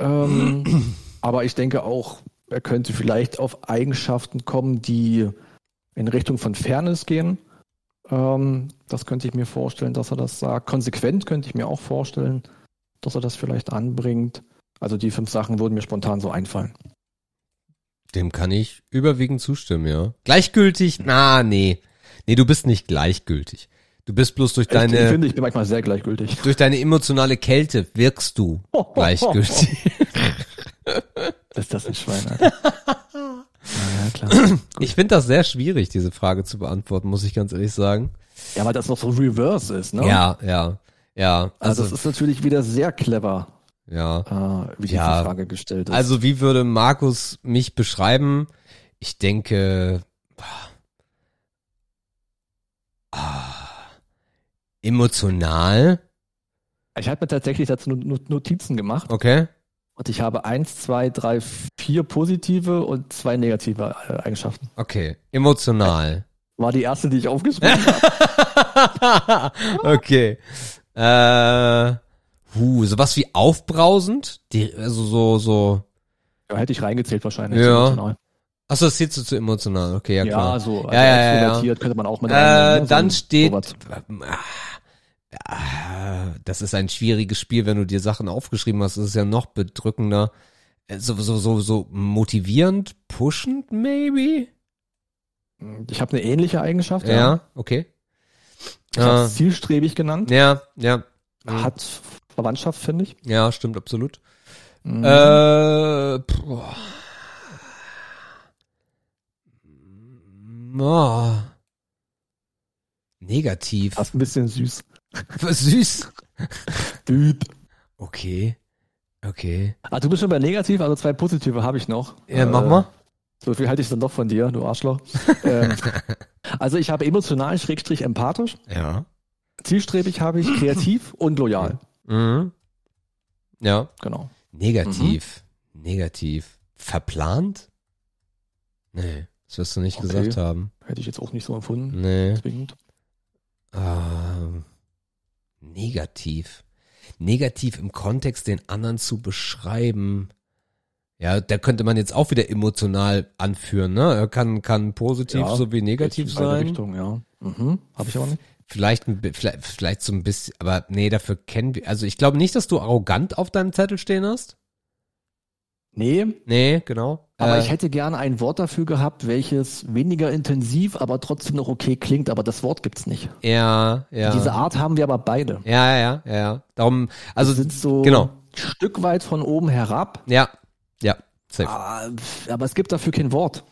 Ähm, aber ich denke auch, er könnte vielleicht auf Eigenschaften kommen, die in Richtung von Fairness gehen. Ähm, das könnte ich mir vorstellen, dass er das sagt. Konsequent könnte ich mir auch vorstellen, dass er das vielleicht anbringt. Also die fünf Sachen würden mir spontan so einfallen. Dem kann ich überwiegend zustimmen, ja. Gleichgültig? Na, nee. Nee, du bist nicht gleichgültig. Du bist bloß durch Ich, ich deine, finde, ich bin manchmal sehr gleichgültig. durch deine emotionale Kälte wirkst du <laughs> gleichgültig. <laughs> Ist das ein Schwein, Alter? <laughs> ja, klar. Ich finde das sehr schwierig, diese Frage zu beantworten, muss ich ganz ehrlich sagen. Ja, weil das noch so reverse ist, ne? Ja, ja, ja. Also, Also, das ist natürlich wieder sehr clever, ja. äh, wie diese Ja. Frage gestellt ist. Also, wie würde Markus mich beschreiben? Ich denke, ah, emotional. ich habe mir tatsächlich dazu Not- Not- Notizen gemacht Okay. Und ich habe eins, zwei, drei, vier positive und zwei negative äh, Eigenschaften. Okay. Emotional. War die erste, die ich aufgeschrieben <laughs> habe. okay. Äh, huh, sowas wie aufbrausend? Die, also so, so. Ja, hätte ich reingezählt wahrscheinlich. Ja. Achso, das zählst du zu emotional. Okay, ja Ja, klar. so also Ja, ja, ja, ja. könnte man auch mit Äh, ne? So dann ein- steht, sowas. Das ist ein schwieriges Spiel, wenn du dir Sachen aufgeschrieben hast. Das ist ja noch bedrückender. Äh, So, so, so, so motivierend, pushend, maybe? Ich habe eine ähnliche Eigenschaft. Ja, okay. Ich es zielstrebig genannt. ja, ja. Mhm. Hat Verwandtschaft, finde ich. Ja, stimmt, absolut. Mhm. Äh, boah. Oh. Negativ. Fast ein bisschen süß. <laughs> Süß. <laughs> Düb. Okay. Okay. Ah, du bist schon bei negativ, also zwei positive habe ich noch. Ja, mach Äh, mal. So viel halte ich dann doch von dir, du Arschloch. <laughs> ähm, also ich habe emotional, schrägstrich empathisch. Ja. Zielstrebig habe ich kreativ <laughs> und loyal. Mhm. Ja. Genau. Negativ. Negativ. Verplant? Nee, das wirst du nicht Okay. gesagt haben. Hätte ich jetzt auch nicht so empfunden. Nee. Zwingend. Ähm, negativ. Negativ im Kontext den anderen zu beschreiben. Ja, da könnte man jetzt auch wieder emotional anführen, ne? Er kann, kann positiv Ja, sowie negativ sein. Richtungen, ja. Mhm. Habe ich aber nicht. Vielleicht, vielleicht, vielleicht so ein bisschen, aber nee, dafür kennen wir, also ich glaube nicht, dass du arrogant auf deinem Zettel stehen hast. Nee, Nee, genau. aber Äh, ich hätte gerne ein Wort dafür gehabt, welches weniger intensiv, aber trotzdem noch okay klingt, aber das Wort gibt's nicht. Ja, ja. Diese Art haben wir aber beide. Ja, ja, ja, ja. Darum, also, sind so genau. ein Stück weit von oben herab, ja, ja, safe. ah, aber es gibt dafür kein Wort.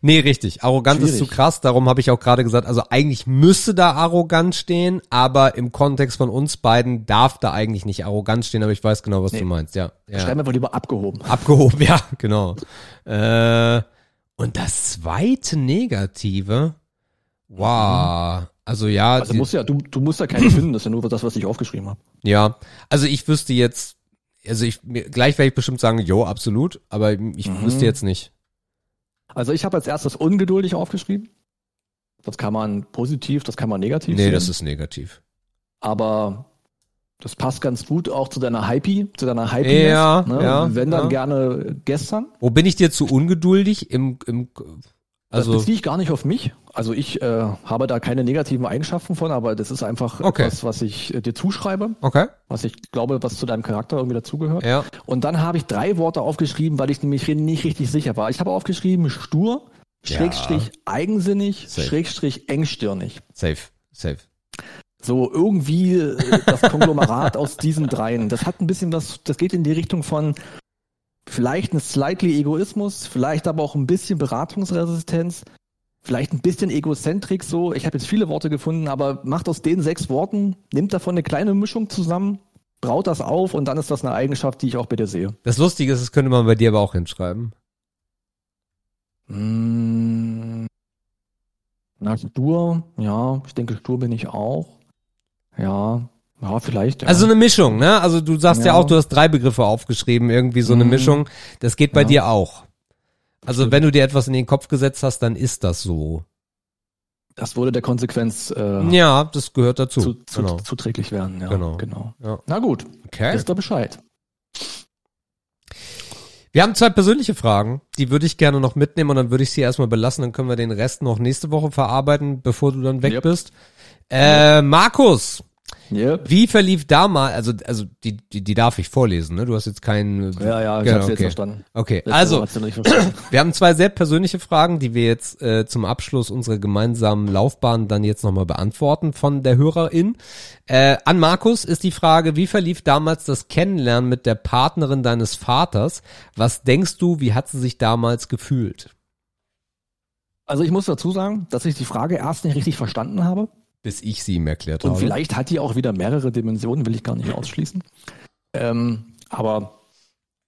Nee, richtig. Arrogant ist zu Schwierig. krass, darum habe ich auch gerade gesagt, also eigentlich müsste da arrogant stehen, aber im Kontext von uns beiden darf da eigentlich nicht arrogant stehen, aber ich weiß genau, was Nee. du meinst, ja. ja. Schreiben wir einfach lieber abgehoben. Abgehoben, <laughs> ja, genau. Äh, und das zweite Negative, wow, also ja, Also musst ja, du, du musst ja keine finden, das ist ja nur das, was ich aufgeschrieben habe. ja, also ich wüsste jetzt, also ich, gleich werde ich bestimmt sagen, jo, absolut, aber ich Mhm. wüsste jetzt nicht. Also ich habe als erstes ungeduldig aufgeschrieben. Das kann man positiv, das kann man negativ Nee, sehen. das ist negativ. aber das passt ganz gut auch zu deiner Hypey, zu deiner Hypiness. Ja, ne? ja, Wenn dann ja. gerne gestern. Wo bin ich dir zu ungeduldig im, im Das also beziehe ich gar nicht auf mich. Also ich äh, habe da keine negativen Eigenschaften von, aber das ist einfach Okay. etwas, was ich äh, dir zuschreibe, okay, was ich glaube, was zu deinem Charakter irgendwie dazugehört. ja, Und dann habe ich drei Worte aufgeschrieben, weil ich nämlich nicht richtig sicher war. Ich habe aufgeschrieben stur, Ja. Schrägstrich eigensinnig, Safe. Schrägstrich engstirnig. safe, safe. So irgendwie äh, das Konglomerat <laughs> aus diesen dreien. Das hat ein bisschen was, das geht in die Richtung von vielleicht ein slightly Egoismus, vielleicht aber auch ein bisschen Beratungsresistenz, vielleicht ein bisschen Egozentrik so. Ich habe jetzt viele Worte gefunden, aber macht aus den sechs Worten, nimmt davon eine kleine Mischung zusammen, braut das auf und dann ist das eine Eigenschaft, die ich auch bei dir sehe. Das Lustige ist, das könnte man bei dir aber auch hinschreiben. Mm, Na, stur, ja, ich denke, stur bin ich auch. Ja, ja, vielleicht. Ja. Also eine Mischung, ne? Also du sagst ja, Ja. auch, du hast drei Begriffe aufgeschrieben, irgendwie so eine Mhm. Mischung. Das geht bei Ja. dir auch. Also wenn du dir etwas in den Kopf gesetzt hast, dann ist das so. das würde der Konsequenz äh, Ja, das gehört dazu. zu, zu, genau. zuträglich werden. Ja, Genau. genau. Ja. Na gut, Okay. wisst ihr Bescheid. Wir haben zwei persönliche Fragen, die würde ich gerne noch mitnehmen und dann würde ich sie erstmal belassen, dann können wir den Rest noch nächste Woche verarbeiten, bevor du dann weg Yep. bist. Äh, Markus, Yep. wie verlief damals, also, also die, die, die darf ich vorlesen, ne? Du hast jetzt keinen. Ja, ja, ich Genau, hab's jetzt okay. verstanden. Okay, Letzte also verstanden. <clears throat> wir haben zwei sehr persönliche Fragen, die wir jetzt äh, zum Abschluss unserer gemeinsamen Laufbahn dann jetzt nochmal beantworten von der Hörerin. Äh, an Markus ist die Frage, wie verlief damals das Kennenlernen mit der Partnerin deines Vaters? Was denkst du, wie hat sie sich damals gefühlt? Also ich muss dazu sagen, dass ich die Frage erst nicht richtig verstanden habe. Bis ich sie ihm erklärt Und habe. vielleicht hat die auch wieder mehrere Dimensionen, will ich gar nicht ausschließen. Ähm, aber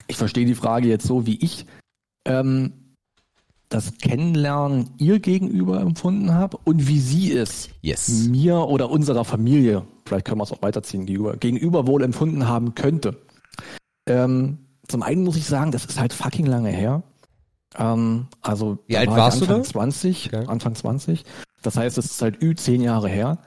ich verstehe die Frage jetzt so, wie ich ähm, das Kennenlernen ihr gegenüber empfunden habe und wie sie es Yes. mir oder unserer Familie, vielleicht können wir es auch weiterziehen, gegenüber, gegenüber wohl empfunden haben könnte. Ähm, zum einen muss ich sagen, das ist halt fucking lange her. Ähm, also Wie alt war warst du Anfang da? 20, Okay. Anfang 20. Das heißt, es ist halt ü zehn Jahre her.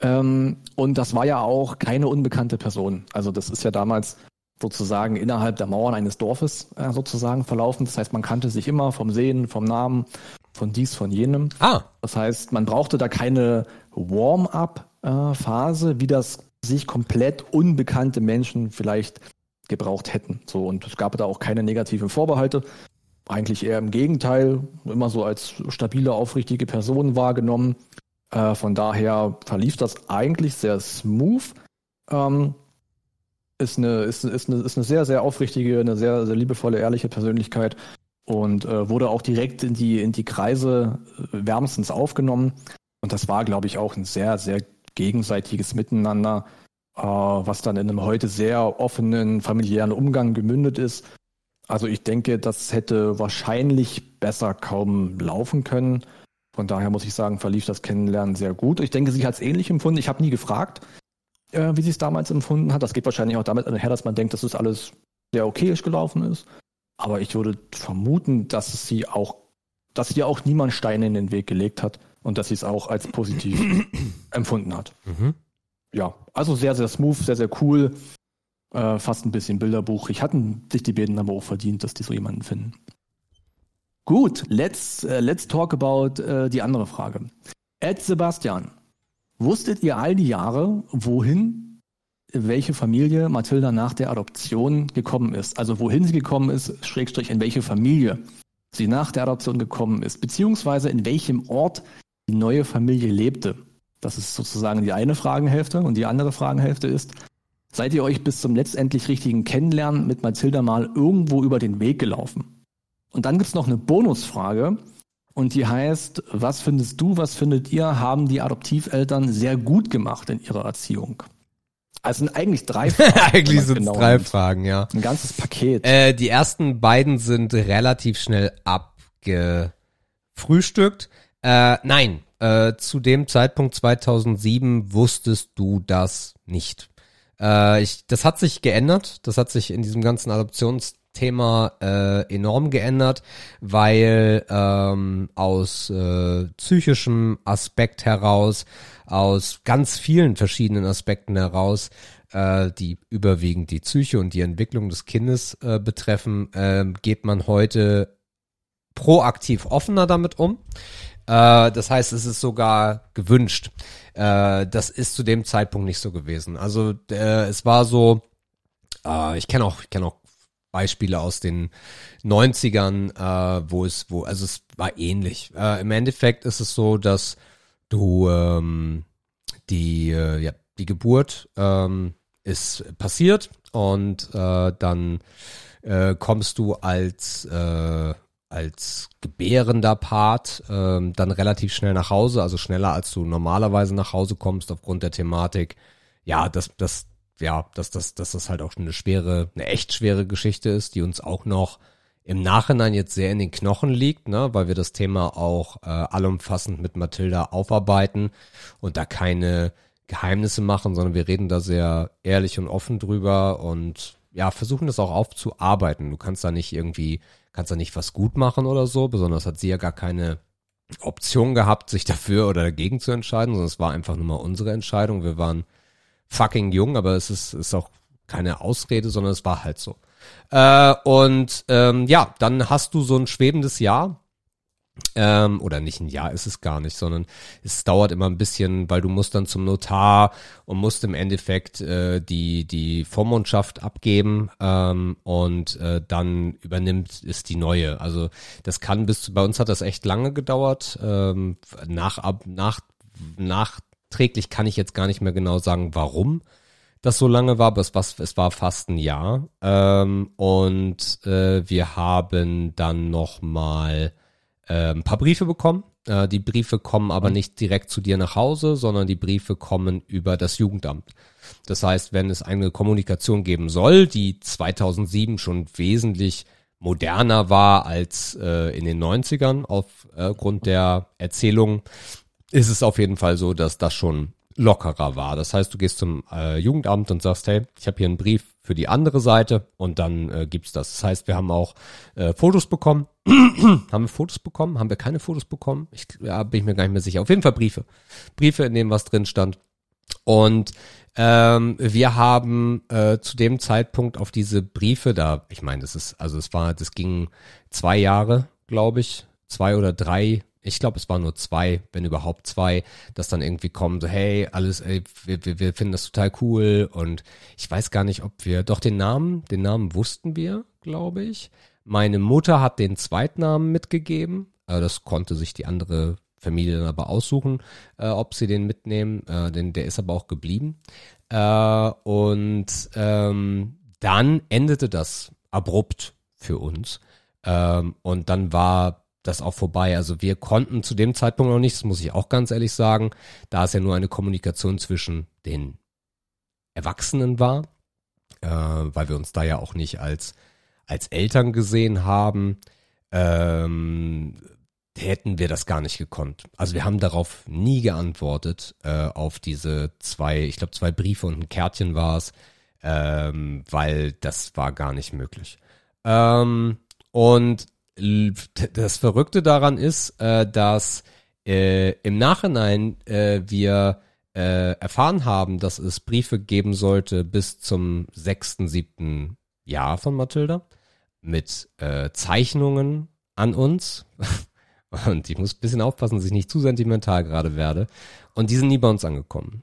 Ähm, und das war ja auch keine unbekannte Person. Also das ist ja damals sozusagen innerhalb der Mauern eines Dorfes äh, sozusagen verlaufen. Das heißt, man kannte sich immer vom Sehen, vom Namen, von dies, von jenem. Ah, Das heißt, man brauchte da keine Warm-up-Phase, wie das sich komplett unbekannte Menschen vielleicht gebraucht hätten. So, und es gab da auch keine negativen Vorbehalte. Eigentlich eher im Gegenteil, immer so als stabile, aufrichtige Person wahrgenommen. Äh, von daher verlief das eigentlich sehr smooth. Ähm, ist eine, ist, ist, eine, ist eine sehr, sehr aufrichtige, eine sehr, sehr liebevolle, ehrliche Persönlichkeit und äh, wurde auch direkt in die, in die Kreise äh, wärmstens aufgenommen. Und das war, glaube ich, auch ein sehr, sehr gegenseitiges Miteinander, äh, was dann in einem heute sehr offenen familiären Umgang gemündet ist. Also ich denke, das hätte wahrscheinlich besser kaum laufen können. Von daher muss ich sagen, verlief das Kennenlernen sehr gut. Ich denke, sie hat es ähnlich empfunden. Ich habe nie gefragt, äh, wie sie es damals empfunden hat. Das geht wahrscheinlich auch damit einher, dass man denkt, dass es alles sehr okayisch gelaufen ist. Aber ich würde vermuten, dass sie auch, dass ihr auch niemand Steine in den Weg gelegt hat und dass sie es auch als positiv <clears throat> empfunden hat. mhm. Ja, also sehr, sehr smooth, sehr, sehr cool. Äh, fast ein bisschen Bilderbuch. Ich hatten sich die beiden aber auch verdient, dass die so jemanden finden. Gut, let's, äh, let's talk about äh, die andere Frage. Ed Sebastian, wusstet ihr all die Jahre, wohin welche Familie Mathilda nach der Adoption gekommen ist? Also wohin sie gekommen ist, Schrägstrich in welche Familie sie nach der Adoption gekommen ist, beziehungsweise in welchem Ort die neue Familie lebte. Das ist sozusagen die eine Fragenhälfte und die andere Fragenhälfte ist, seid ihr euch bis zum letztendlich richtigen Kennenlernen mit Mathilda mal irgendwo über den Weg gelaufen? Und dann gibt's noch eine Bonusfrage und die heißt, was findest du, was findet ihr, haben die Adoptiveltern sehr gut gemacht in ihrer Erziehung? Also sind eigentlich drei <laughs> Fragen. Eigentlich sind es genau drei nimmt. Fragen, ja. Ein ganzes Paket. Äh, die ersten beiden sind relativ schnell abgefrühstückt. Äh, nein, äh, zu dem Zeitpunkt 2007 wusstest du das nicht. Äh, ich, das hat sich geändert. Das hat sich in diesem ganzen Adoptionsthema äh, enorm geändert, weil ähm, aus äh, psychischem Aspekt heraus, aus ganz vielen verschiedenen Aspekten heraus, äh, die überwiegend die Psyche und die Entwicklung des Kindes äh, betreffen, äh, geht man heute proaktiv offener damit um. Äh, das heißt, es ist sogar gewünscht. Äh, das ist zu dem Zeitpunkt nicht so gewesen. Also äh, es war so, äh, ich kenne auch, ich kenne auch Beispiele aus den 90ern, äh, wo es, wo, also es war ähnlich. Äh, Im Endeffekt ist es so, dass du ähm, die, ja, die Geburt ähm, ist passiert und dann kommst du als als gebärender Part ähm, dann relativ schnell nach Hause, also schneller als du normalerweise nach Hause kommst aufgrund der Thematik. Ja, dass das ja, dass das dass das halt auch eine schwere, eine echt schwere Geschichte ist, die uns auch noch im Nachhinein jetzt sehr in den Knochen liegt, ne, weil wir das Thema auch äh, allumfassend mit Mathilda aufarbeiten und da keine Geheimnisse machen, sondern wir reden da sehr ehrlich und offen drüber und ja, versuchen das auch aufzuarbeiten. Du kannst da nicht irgendwie, kannst da nicht was gut machen oder so, besonders hat sie ja gar keine Option gehabt, sich dafür oder dagegen zu entscheiden, sondern es war einfach nur mal unsere Entscheidung. Wir waren fucking jung, aber es ist, ist auch keine Ausrede, sondern es war halt so. Äh, und ähm, ja, dann hast du so ein schwebendes Jahr. Ähm, oder nicht ein Jahr ist es gar nicht, sondern es dauert immer ein bisschen, weil du musst dann zum Notar und musst im Endeffekt äh, die die Vormundschaft abgeben ähm, und äh, dann übernimmt es die neue. Also das kann bis bei uns hat das echt lange gedauert. Ähm, nach ab nach nachträglich kann ich jetzt gar nicht mehr genau sagen, warum das so lange war, aber es war, es war fast ein Jahr. Ähm, und äh, wir haben dann noch mal äh, ein paar Briefe bekommen. Äh, die Briefe kommen aber nicht direkt zu dir nach Hause, sondern die Briefe kommen über das Jugendamt. Das heißt, wenn es eine Kommunikation geben soll, die 2007 schon wesentlich moderner war als äh, in den 90ern aufgrund äh, der Erzählung, ist es auf jeden Fall so, dass das schon lockerer war. Das heißt, du gehst zum äh, Jugendamt und sagst, hey, ich habe hier einen Brief für die andere Seite und dann äh, gibt's das. Das heißt, wir haben auch äh, Fotos bekommen. <clears throat> haben wir Fotos bekommen? Haben wir keine Fotos bekommen? Ich ja, bin ich mir gar nicht mehr sicher. Auf jeden Fall Briefe. Briefe, in denen was drin stand. Und ähm, wir haben äh, zu dem Zeitpunkt auf diese Briefe da, ich meine, das ist, also es war, das ging zwei Jahre, glaube ich, zwei oder drei ich glaube, es waren nur zwei, wenn überhaupt zwei, dass dann irgendwie kommen, so, hey, alles, ey, wir, wir, finden das total cool und ich weiß gar nicht, ob wir, doch den Namen, den Namen wussten wir, glaube ich. Meine Mutter hat den Zweitnamen mitgegeben, äh, das konnte sich die andere Familie dann aber aussuchen, äh, ob sie den mitnehmen, äh, denn der ist aber auch geblieben. Äh, und ähm, dann endete das abrupt für uns. Ähm, und dann war das auch vorbei. Also wir konnten zu dem Zeitpunkt noch nicht, das muss ich auch ganz ehrlich sagen, da es ja nur eine Kommunikation zwischen den Erwachsenen war, äh, weil wir uns da ja auch nicht als, als Eltern gesehen haben, ähm, hätten wir das gar nicht gekonnt. Also wir haben darauf nie geantwortet, äh, auf diese zwei, ich glaube zwei Briefe und ein Kärtchen war es, ähm, weil das war gar nicht möglich. Ähm, und das Verrückte daran ist, äh, dass äh, im Nachhinein äh, wir äh, erfahren haben, dass es Briefe geben sollte bis zum sechsten, siebten Jahr von Mathilda mit äh, Zeichnungen an uns. <laughs> Und ich muss ein bisschen aufpassen, dass ich nicht zu sentimental gerade werde. Und die sind nie bei uns angekommen.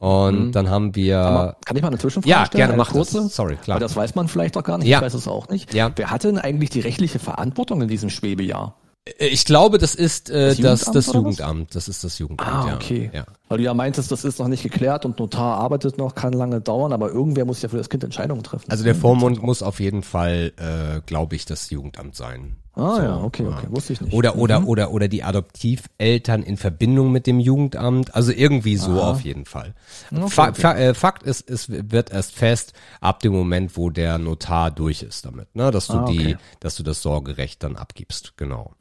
Und mhm. dann haben wir. Man, kann ich mal eine Zwischenfrage ja, stellen? Ja, gerne mach kurze? das. Sorry, klar. Aber das weiß man vielleicht doch gar nicht. Ja. Ich weiß es auch nicht. Ja. Wer hatte denn eigentlich die rechtliche Verantwortung in diesem Schwebejahr? Äh, ich glaube, das ist äh, das, Das das, Jugendamt, Jugendamt. Das ist das Jugendamt. Ah, ja. okay. Ja. Weil du ja meintest, das ist noch nicht geklärt und Notar arbeitet noch, kann lange dauern, aber irgendwer muss ja für das Kind Entscheidungen treffen. Also der Vormund muss auf jeden Fall, äh, glaube ich, das Jugendamt sein. Ah so, ja, okay, okay, wusste ich nicht. Oder oder oder oder die Adoptiveltern in Verbindung mit dem Jugendamt. Also irgendwie so Aha. auf jeden Fall. Okay, Fa okay. Fa äh, Fakt ist, es wird erst fest ab dem Moment, wo der Notar durch ist damit, ne, dass du Ah, okay. die, dass du das Sorgerecht dann abgibst. Genau.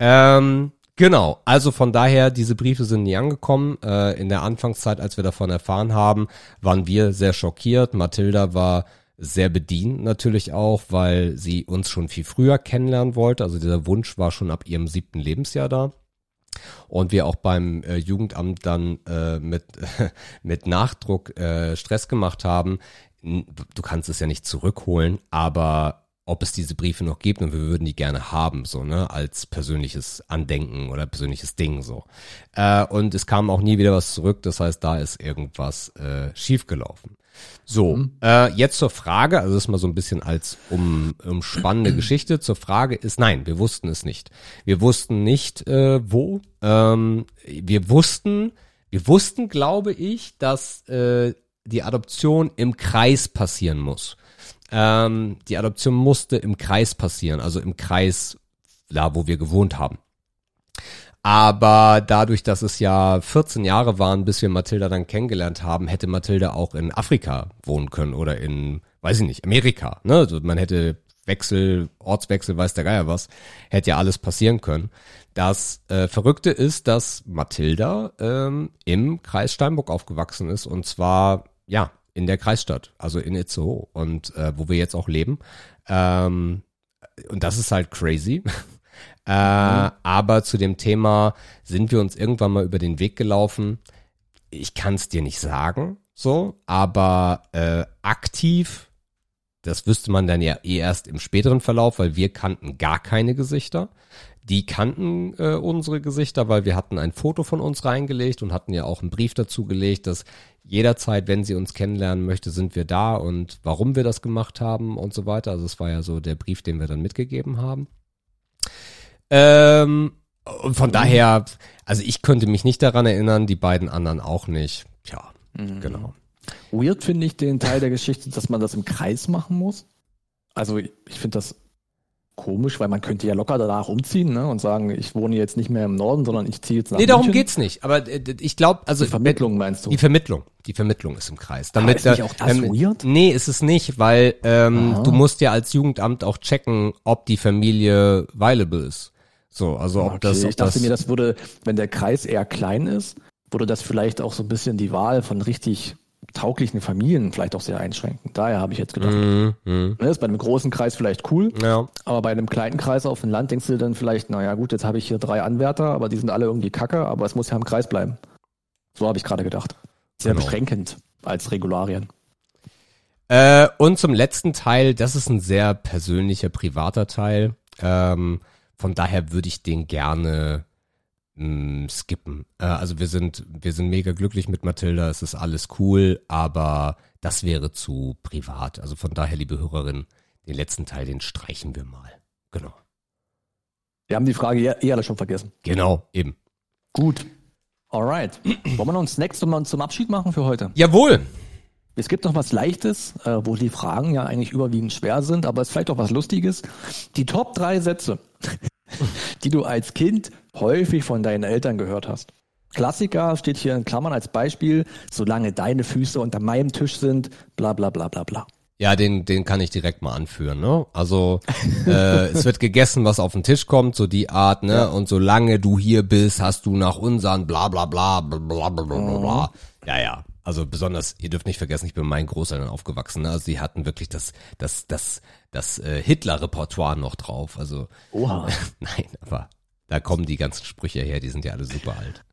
Ähm, Genau, also von daher, diese Briefe sind nie angekommen. Äh, in der Anfangszeit, als wir davon erfahren haben, waren wir sehr schockiert. Mathilda war sehr bedient natürlich auch, weil sie uns schon viel früher kennenlernen wollte. Also dieser Wunsch war schon ab ihrem siebten Lebensjahr da. Und wir auch beim äh, Jugendamt dann äh, mit, <laughs> mit Nachdruck äh, Stress gemacht haben. Du kannst es ja nicht zurückholen, aber ob es diese Briefe noch gibt und wir würden die gerne haben, so, ne, als persönliches Andenken oder persönliches Ding, so. Äh, und es kam auch nie wieder was zurück, das heißt, da ist irgendwas äh, schiefgelaufen. So, äh, jetzt zur Frage, also das ist mal so ein bisschen als um, um spannende <clears throat> Geschichte. Zur Frage ist, nein, wir wussten es nicht. Wir wussten nicht, äh, wo. Ähm, wir wussten, wir wussten, glaube ich, dass äh, die Adoption im Kreis passieren muss. Ähm, die Adoption musste im Kreis passieren, also im Kreis, da wo wir gewohnt haben. Aber dadurch, dass es ja 14 Jahre waren, bis wir Mathilda dann kennengelernt haben, hätte Mathilda auch in Afrika wohnen können oder in, weiß ich nicht, Amerika. Ne? Also man hätte Wechsel, Ortswechsel, weiß der Geier was, hätte ja alles passieren können. Das äh, Verrückte ist, dass Mathilda ähm, im Kreis Steinburg aufgewachsen ist und zwar, ja, in der Kreisstadt, also in Itzehoe und äh, wo wir jetzt auch leben. Ähm, und das ist halt crazy. Äh, aber zu dem Thema sind wir uns irgendwann mal über den Weg gelaufen. Ich kann es dir nicht sagen, so, aber äh, aktiv das wüsste man dann ja eh erst im späteren Verlauf, weil wir kannten gar keine Gesichter. Die kannten äh, unsere Gesichter, weil wir hatten ein Foto von uns reingelegt und hatten ja auch einen Brief dazu gelegt, dass jederzeit, wenn sie uns kennenlernen möchte, sind wir da und warum wir das gemacht haben und so weiter. Also es war ja so der Brief, den wir dann mitgegeben haben. Ähm, und von daher, also ich könnte mich nicht daran erinnern, die beiden anderen auch nicht. Tja, genau. Weird finde ich den Teil der Geschichte, dass man das im Kreis machen muss. Also ich finde das komisch, weil man könnte ja locker danach umziehen ne, und sagen, ich wohne jetzt nicht mehr im Norden, sondern ich ziehe jetzt nach Nee, darum München. geht's nicht. Aber äh, ich glaube, also Die Vermittlung meinst du? Die Vermittlung. Die Vermittlung ist im Kreis. Damit, ist nicht auch das ähm, weird? Nee, ist es nicht, weil ähm, Aha. du musst ja als Jugendamt auch checken, ob die Familie viable ist. So, also ob Okay, das, ob ich dachte das mir, das würde, wenn der Kreis eher klein ist, würde das vielleicht auch so ein bisschen die Wahl von richtig tauglichen Familien vielleicht auch sehr einschränken. Daher habe ich jetzt gedacht, Mhm, mhm. ne, ist bei einem großen Kreis vielleicht cool, Ja. aber bei einem kleinen Kreis auf dem Land denkst du dann vielleicht, naja gut, jetzt habe ich hier drei Anwärter, aber die sind alle irgendwie kacke, aber es muss ja im Kreis bleiben. So habe ich gerade gedacht. Sehr Genau. beschränkend als Regularien. Äh, und zum letzten Teil, das ist ein sehr persönlicher, privater Teil. Ähm, von daher würde ich den gerne mh, skippen. Äh, also wir sind, wir sind mega glücklich mit Mathilda, es ist alles cool, aber das wäre zu privat. Also von daher, liebe Hörerin, den letzten Teil, den streichen wir mal. Genau. Wir haben die Frage eh eh alle schon vergessen. Genau, eben. Gut. Alright. <clears throat> Wollen wir noch einen Snack zum, zum Abschied machen für heute? Jawohl. Es gibt noch was Leichtes, äh, wo die Fragen ja eigentlich überwiegend schwer sind, aber es ist vielleicht auch was Lustiges. Die Top drei Sätze, <laughs> die du als Kind häufig von deinen Eltern gehört hast. Klassiker steht hier in Klammern als Beispiel, solange deine Füße unter meinem Tisch sind, bla bla bla bla bla. Ja, den, den kann ich direkt mal anführen, ne? Also äh, es wird gegessen, was auf den Tisch kommt, so die Art, ne? Ja. Und solange du hier bist, hast du nach unseren bla bla bla bla bla bla bla. bla. Mhm. Ja, ja, also besonders, ihr dürft nicht vergessen, ich bin mit meinen Großeltern aufgewachsen, ne? Also die hatten wirklich das, das, das, das äh, Hitler-Repertoire noch drauf. Also Oha. <laughs> nein, aber da kommen die ganzen Sprüche her, die sind ja alle super alt.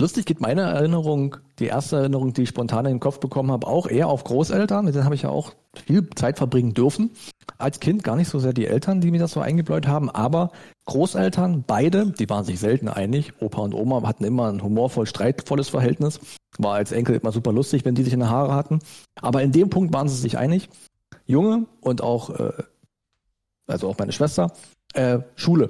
Lustig geht meine Erinnerung, die erste Erinnerung, die ich spontan in den Kopf bekommen habe, auch eher auf Großeltern. Mit denen habe ich ja auch viel Zeit verbringen dürfen. Als Kind gar nicht so sehr die Eltern, die mir das so eingebläut haben, aber Großeltern, beide, die waren sich selten einig. Opa und Oma hatten immer ein humorvoll streitvolles Verhältnis. War als Enkel immer super lustig, wenn die sich in den Haare hatten. Aber in dem Punkt waren sie sich einig. Junge und auch, äh, also auch meine Schwester, äh, Schule.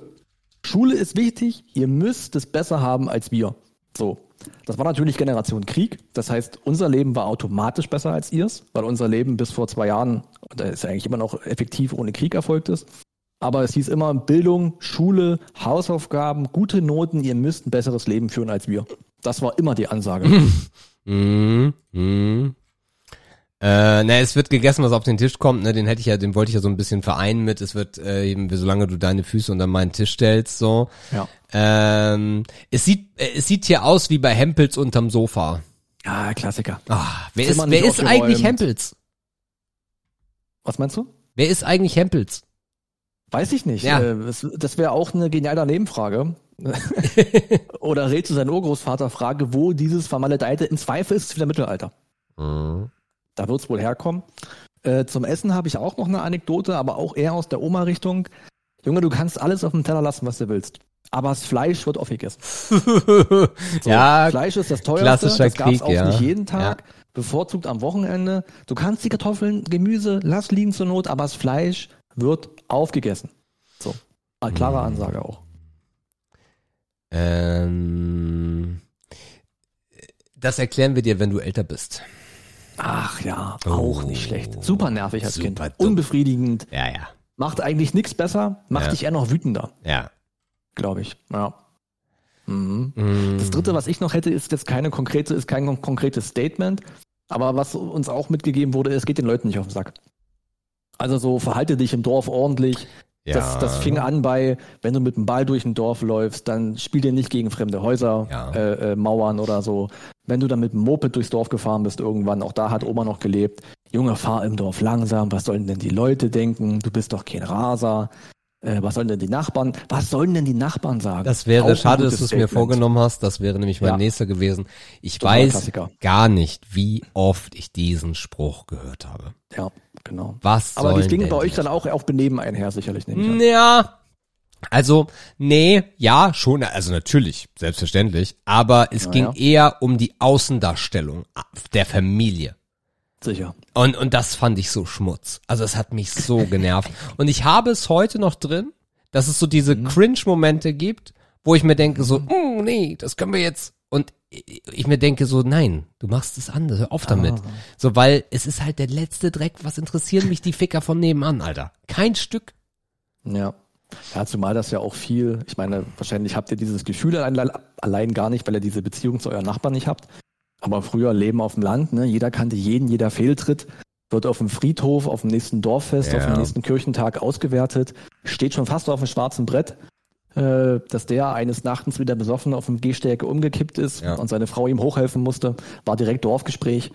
Schule ist wichtig, ihr müsst es besser haben als wir. So. Das war natürlich Generation Krieg. Das heißt, unser Leben war automatisch besser als ihrs, weil unser Leben bis vor zwei Jahren, und da ist ja eigentlich immer noch effektiv ohne Krieg erfolgt ist. Aber es hieß immer Bildung, Schule, Hausaufgaben, gute Noten, ihr müsst ein besseres Leben führen als wir. Das war immer die Ansage. <laughs> Mhm. Mhm. Äh, na, es wird gegessen, was auf den Tisch kommt, ne, den hätte ich ja, den wollte ich ja so ein bisschen vereinen mit, es wird äh, eben, solange du deine Füße unter meinen Tisch stellst, so. Ja. Ähm, es sieht, äh, es sieht hier aus wie bei Hempels unterm Sofa. Ah, Klassiker. Ah, wer ist, wer ist eigentlich. Hempels? Was meinst du? Wer ist eigentlich Hempels? Weiß ich nicht. Ja. Äh, das wäre auch eine geniale Nebenfrage. <laughs> Oder red zu seinem Urgroßvater Frage, wo dieses vermaledeite, im Zweifel ist es wieder Mittelalter. Mhm. Da wird's wohl herkommen. Äh, zum Essen habe ich auch noch eine Anekdote, aber auch eher aus der Oma-Richtung. Junge, du kannst alles auf dem Teller lassen, was du willst. Aber das Fleisch wird aufgegessen. <laughs> So, ja, Fleisch ist das teuerste. das gab's Krieg, auch ja. nicht jeden Tag. Bevorzugt am Wochenende. Du kannst die Kartoffeln, Gemüse, lass liegen zur Not, aber das Fleisch wird aufgegessen. So. Eine klare Ansage auch. ähm, das erklären wir dir, wenn du älter bist. Ach ja, auch Oh, nicht schlecht. Super nervig als super Kind. dumm. Unbefriedigend. Ja, ja, Macht eigentlich nichts besser, macht Ja. dich eher noch wütender, ja. glaube ich. Ja. Mhm. Mhm. Das dritte, was ich noch hätte, ist jetzt keine konkrete, ist kein kon- konkretes Statement. Aber was uns auch mitgegeben wurde, es geht den Leuten nicht auf den Sack. Also so verhalte dich im Dorf ordentlich. ja. Das, das fing an bei, wenn du mit dem Ball durch ein Dorf läufst, dann spiel dir nicht gegen fremde Häuser, Ja. äh, äh, Mauern oder so. Wenn du dann mit dem Moped durchs Dorf gefahren bist irgendwann, auch da hat Oma noch gelebt. Junge, fahr im Dorf langsam, was sollen denn die Leute denken? Du bist doch kein Raser. Äh, was sollen denn die Nachbarn, was sollen denn die Nachbarn sagen? Das wäre Auch schade, dass du es mir vorgenommen hast. Das wäre nämlich mein Ja. nächster gewesen. Ich Totaler weiß Klassiker. gar nicht, wie oft ich diesen Spruch gehört habe. Ja, genau. Was Aber die ging denn bei euch dann auch auf Benehmen einher, sicherlich, an. Ja. Also, nee, ja, schon, also natürlich, selbstverständlich, aber es Na ging ja. eher um die Außendarstellung der Familie. Sicher. Und, und das fand ich so Schmutz. Also es hat mich so <laughs> genervt. Und ich habe es heute noch drin, dass es so diese Mhm. Cringe-Momente gibt, wo ich mir denke so, mm, nee, das können wir jetzt. Und ich ich mir denke so, nein, du machst es anders, hör auf damit. Ah. So, weil es ist halt der letzte Dreck, was interessieren mich die Ficker von nebenan, Alter. Kein Stück. Ja. Ja, zumal das ja auch viel, ich meine, wahrscheinlich habt ihr dieses Gefühl allein, allein gar nicht, weil ihr diese Beziehung zu euren Nachbarn nicht habt. Aber früher Leben auf dem Land, ne? jeder kannte jeden, jeder Fehltritt, wird auf dem Friedhof, auf dem nächsten Dorffest, Ja. auf dem nächsten Kirchentag ausgewertet, steht schon fast auf dem schwarzen Brett, äh, dass der eines Nachtens wieder besoffen auf dem Gehstärke umgekippt ist Ja. und seine Frau ihm hochhelfen musste, war direkt Dorfgespräch.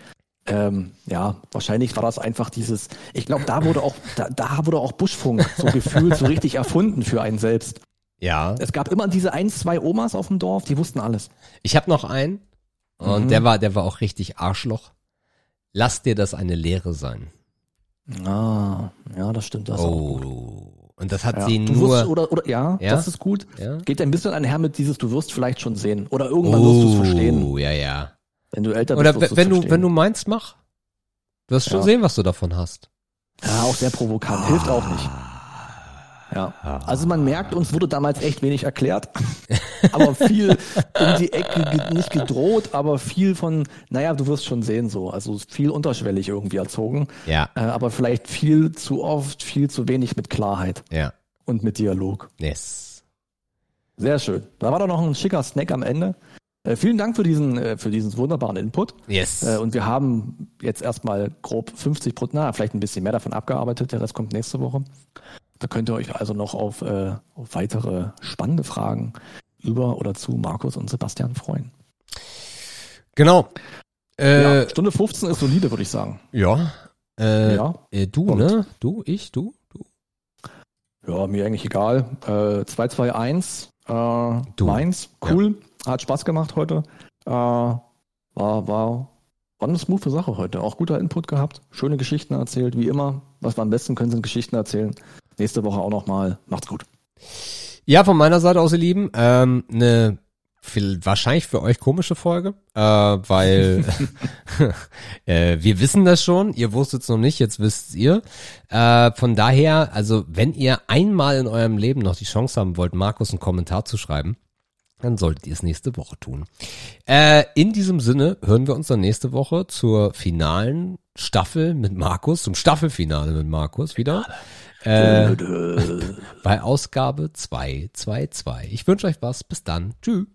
Ähm, ja, wahrscheinlich war das einfach dieses, ich glaube, da wurde auch, da, da wurde auch Buschfunk so gefühlt so richtig erfunden für einen selbst. Ja. Es gab immer diese ein, zwei Omas auf dem Dorf, die wussten alles. Ich habe noch einen und Mhm. der war, der war auch richtig Arschloch. Lass dir das eine Lehre sein. Ah, ja, das stimmt. Das. Oh. Und das hat Ja. sie Du nur. wirst, oder, oder, ja, Ja? das ist gut. ja? Geht ein bisschen einher mit dieses, du wirst vielleicht schon sehen. Oder irgendwann wirst du es verstehen. Oh, ja, ja. Wenn du älter Oder bist, wirst wenn du, verstehen. wenn du meinst, mach. Du wirst schon sehen, was du davon hast. Ja, auch sehr provokant. Hilft auch nicht. Ja. Also man merkt, uns wurde damals echt wenig erklärt. <laughs> aber viel um die Ecke, nicht gedroht, aber viel von, naja, du wirst schon sehen so. Also viel unterschwellig irgendwie erzogen. Ja, Äh, aber vielleicht viel zu oft, viel zu wenig mit Klarheit ja. und mit Dialog. Yes. Sehr schön. Da war doch noch ein schicker Snack am Ende. Äh, vielen Dank für diesen, äh, für diesen wunderbaren Input. Yes. Äh, und wir haben jetzt erstmal grob 50 Prozent, na, vielleicht ein bisschen mehr davon abgearbeitet. Der Rest kommt nächste Woche. Da könnt ihr euch also noch auf, äh, auf weitere spannende Fragen über oder zu Markus und Sebastian freuen. genau. Äh, ja, Stunde 15 ist solide, würde ich sagen. ja. Äh, ja. äh, du, Und? ne? Du, ich, du, du. Ja, mir eigentlich egal. Äh, 221, äh, Du. Mainz, cool. Hat Spaß gemacht heute. Äh, war, war, war eine smooth Sache heute. Auch guter Input gehabt. Schöne Geschichten erzählt, wie immer. Was wir am besten können, sind Geschichten erzählen. Nächste Woche auch nochmal. Macht's gut. Ja, von meiner Seite aus, ihr Lieben, ähm, eine wahrscheinlich für euch komische Folge, äh, weil <laughs> <laughs> äh, wir wissen das schon, ihr wusstet es noch nicht, jetzt wisst ihr. Äh, von daher, also wenn ihr einmal in eurem Leben noch die Chance haben wollt, Markus einen Kommentar zu schreiben, dann solltet ihr es nächste Woche tun. Äh, in diesem Sinne hören wir uns dann nächste Woche zur finalen Staffel mit Markus, zum Staffelfinale mit Markus wieder. Äh, <laughs> bei Ausgabe 222. Ich wünsche euch was. Bis dann. Tschüss.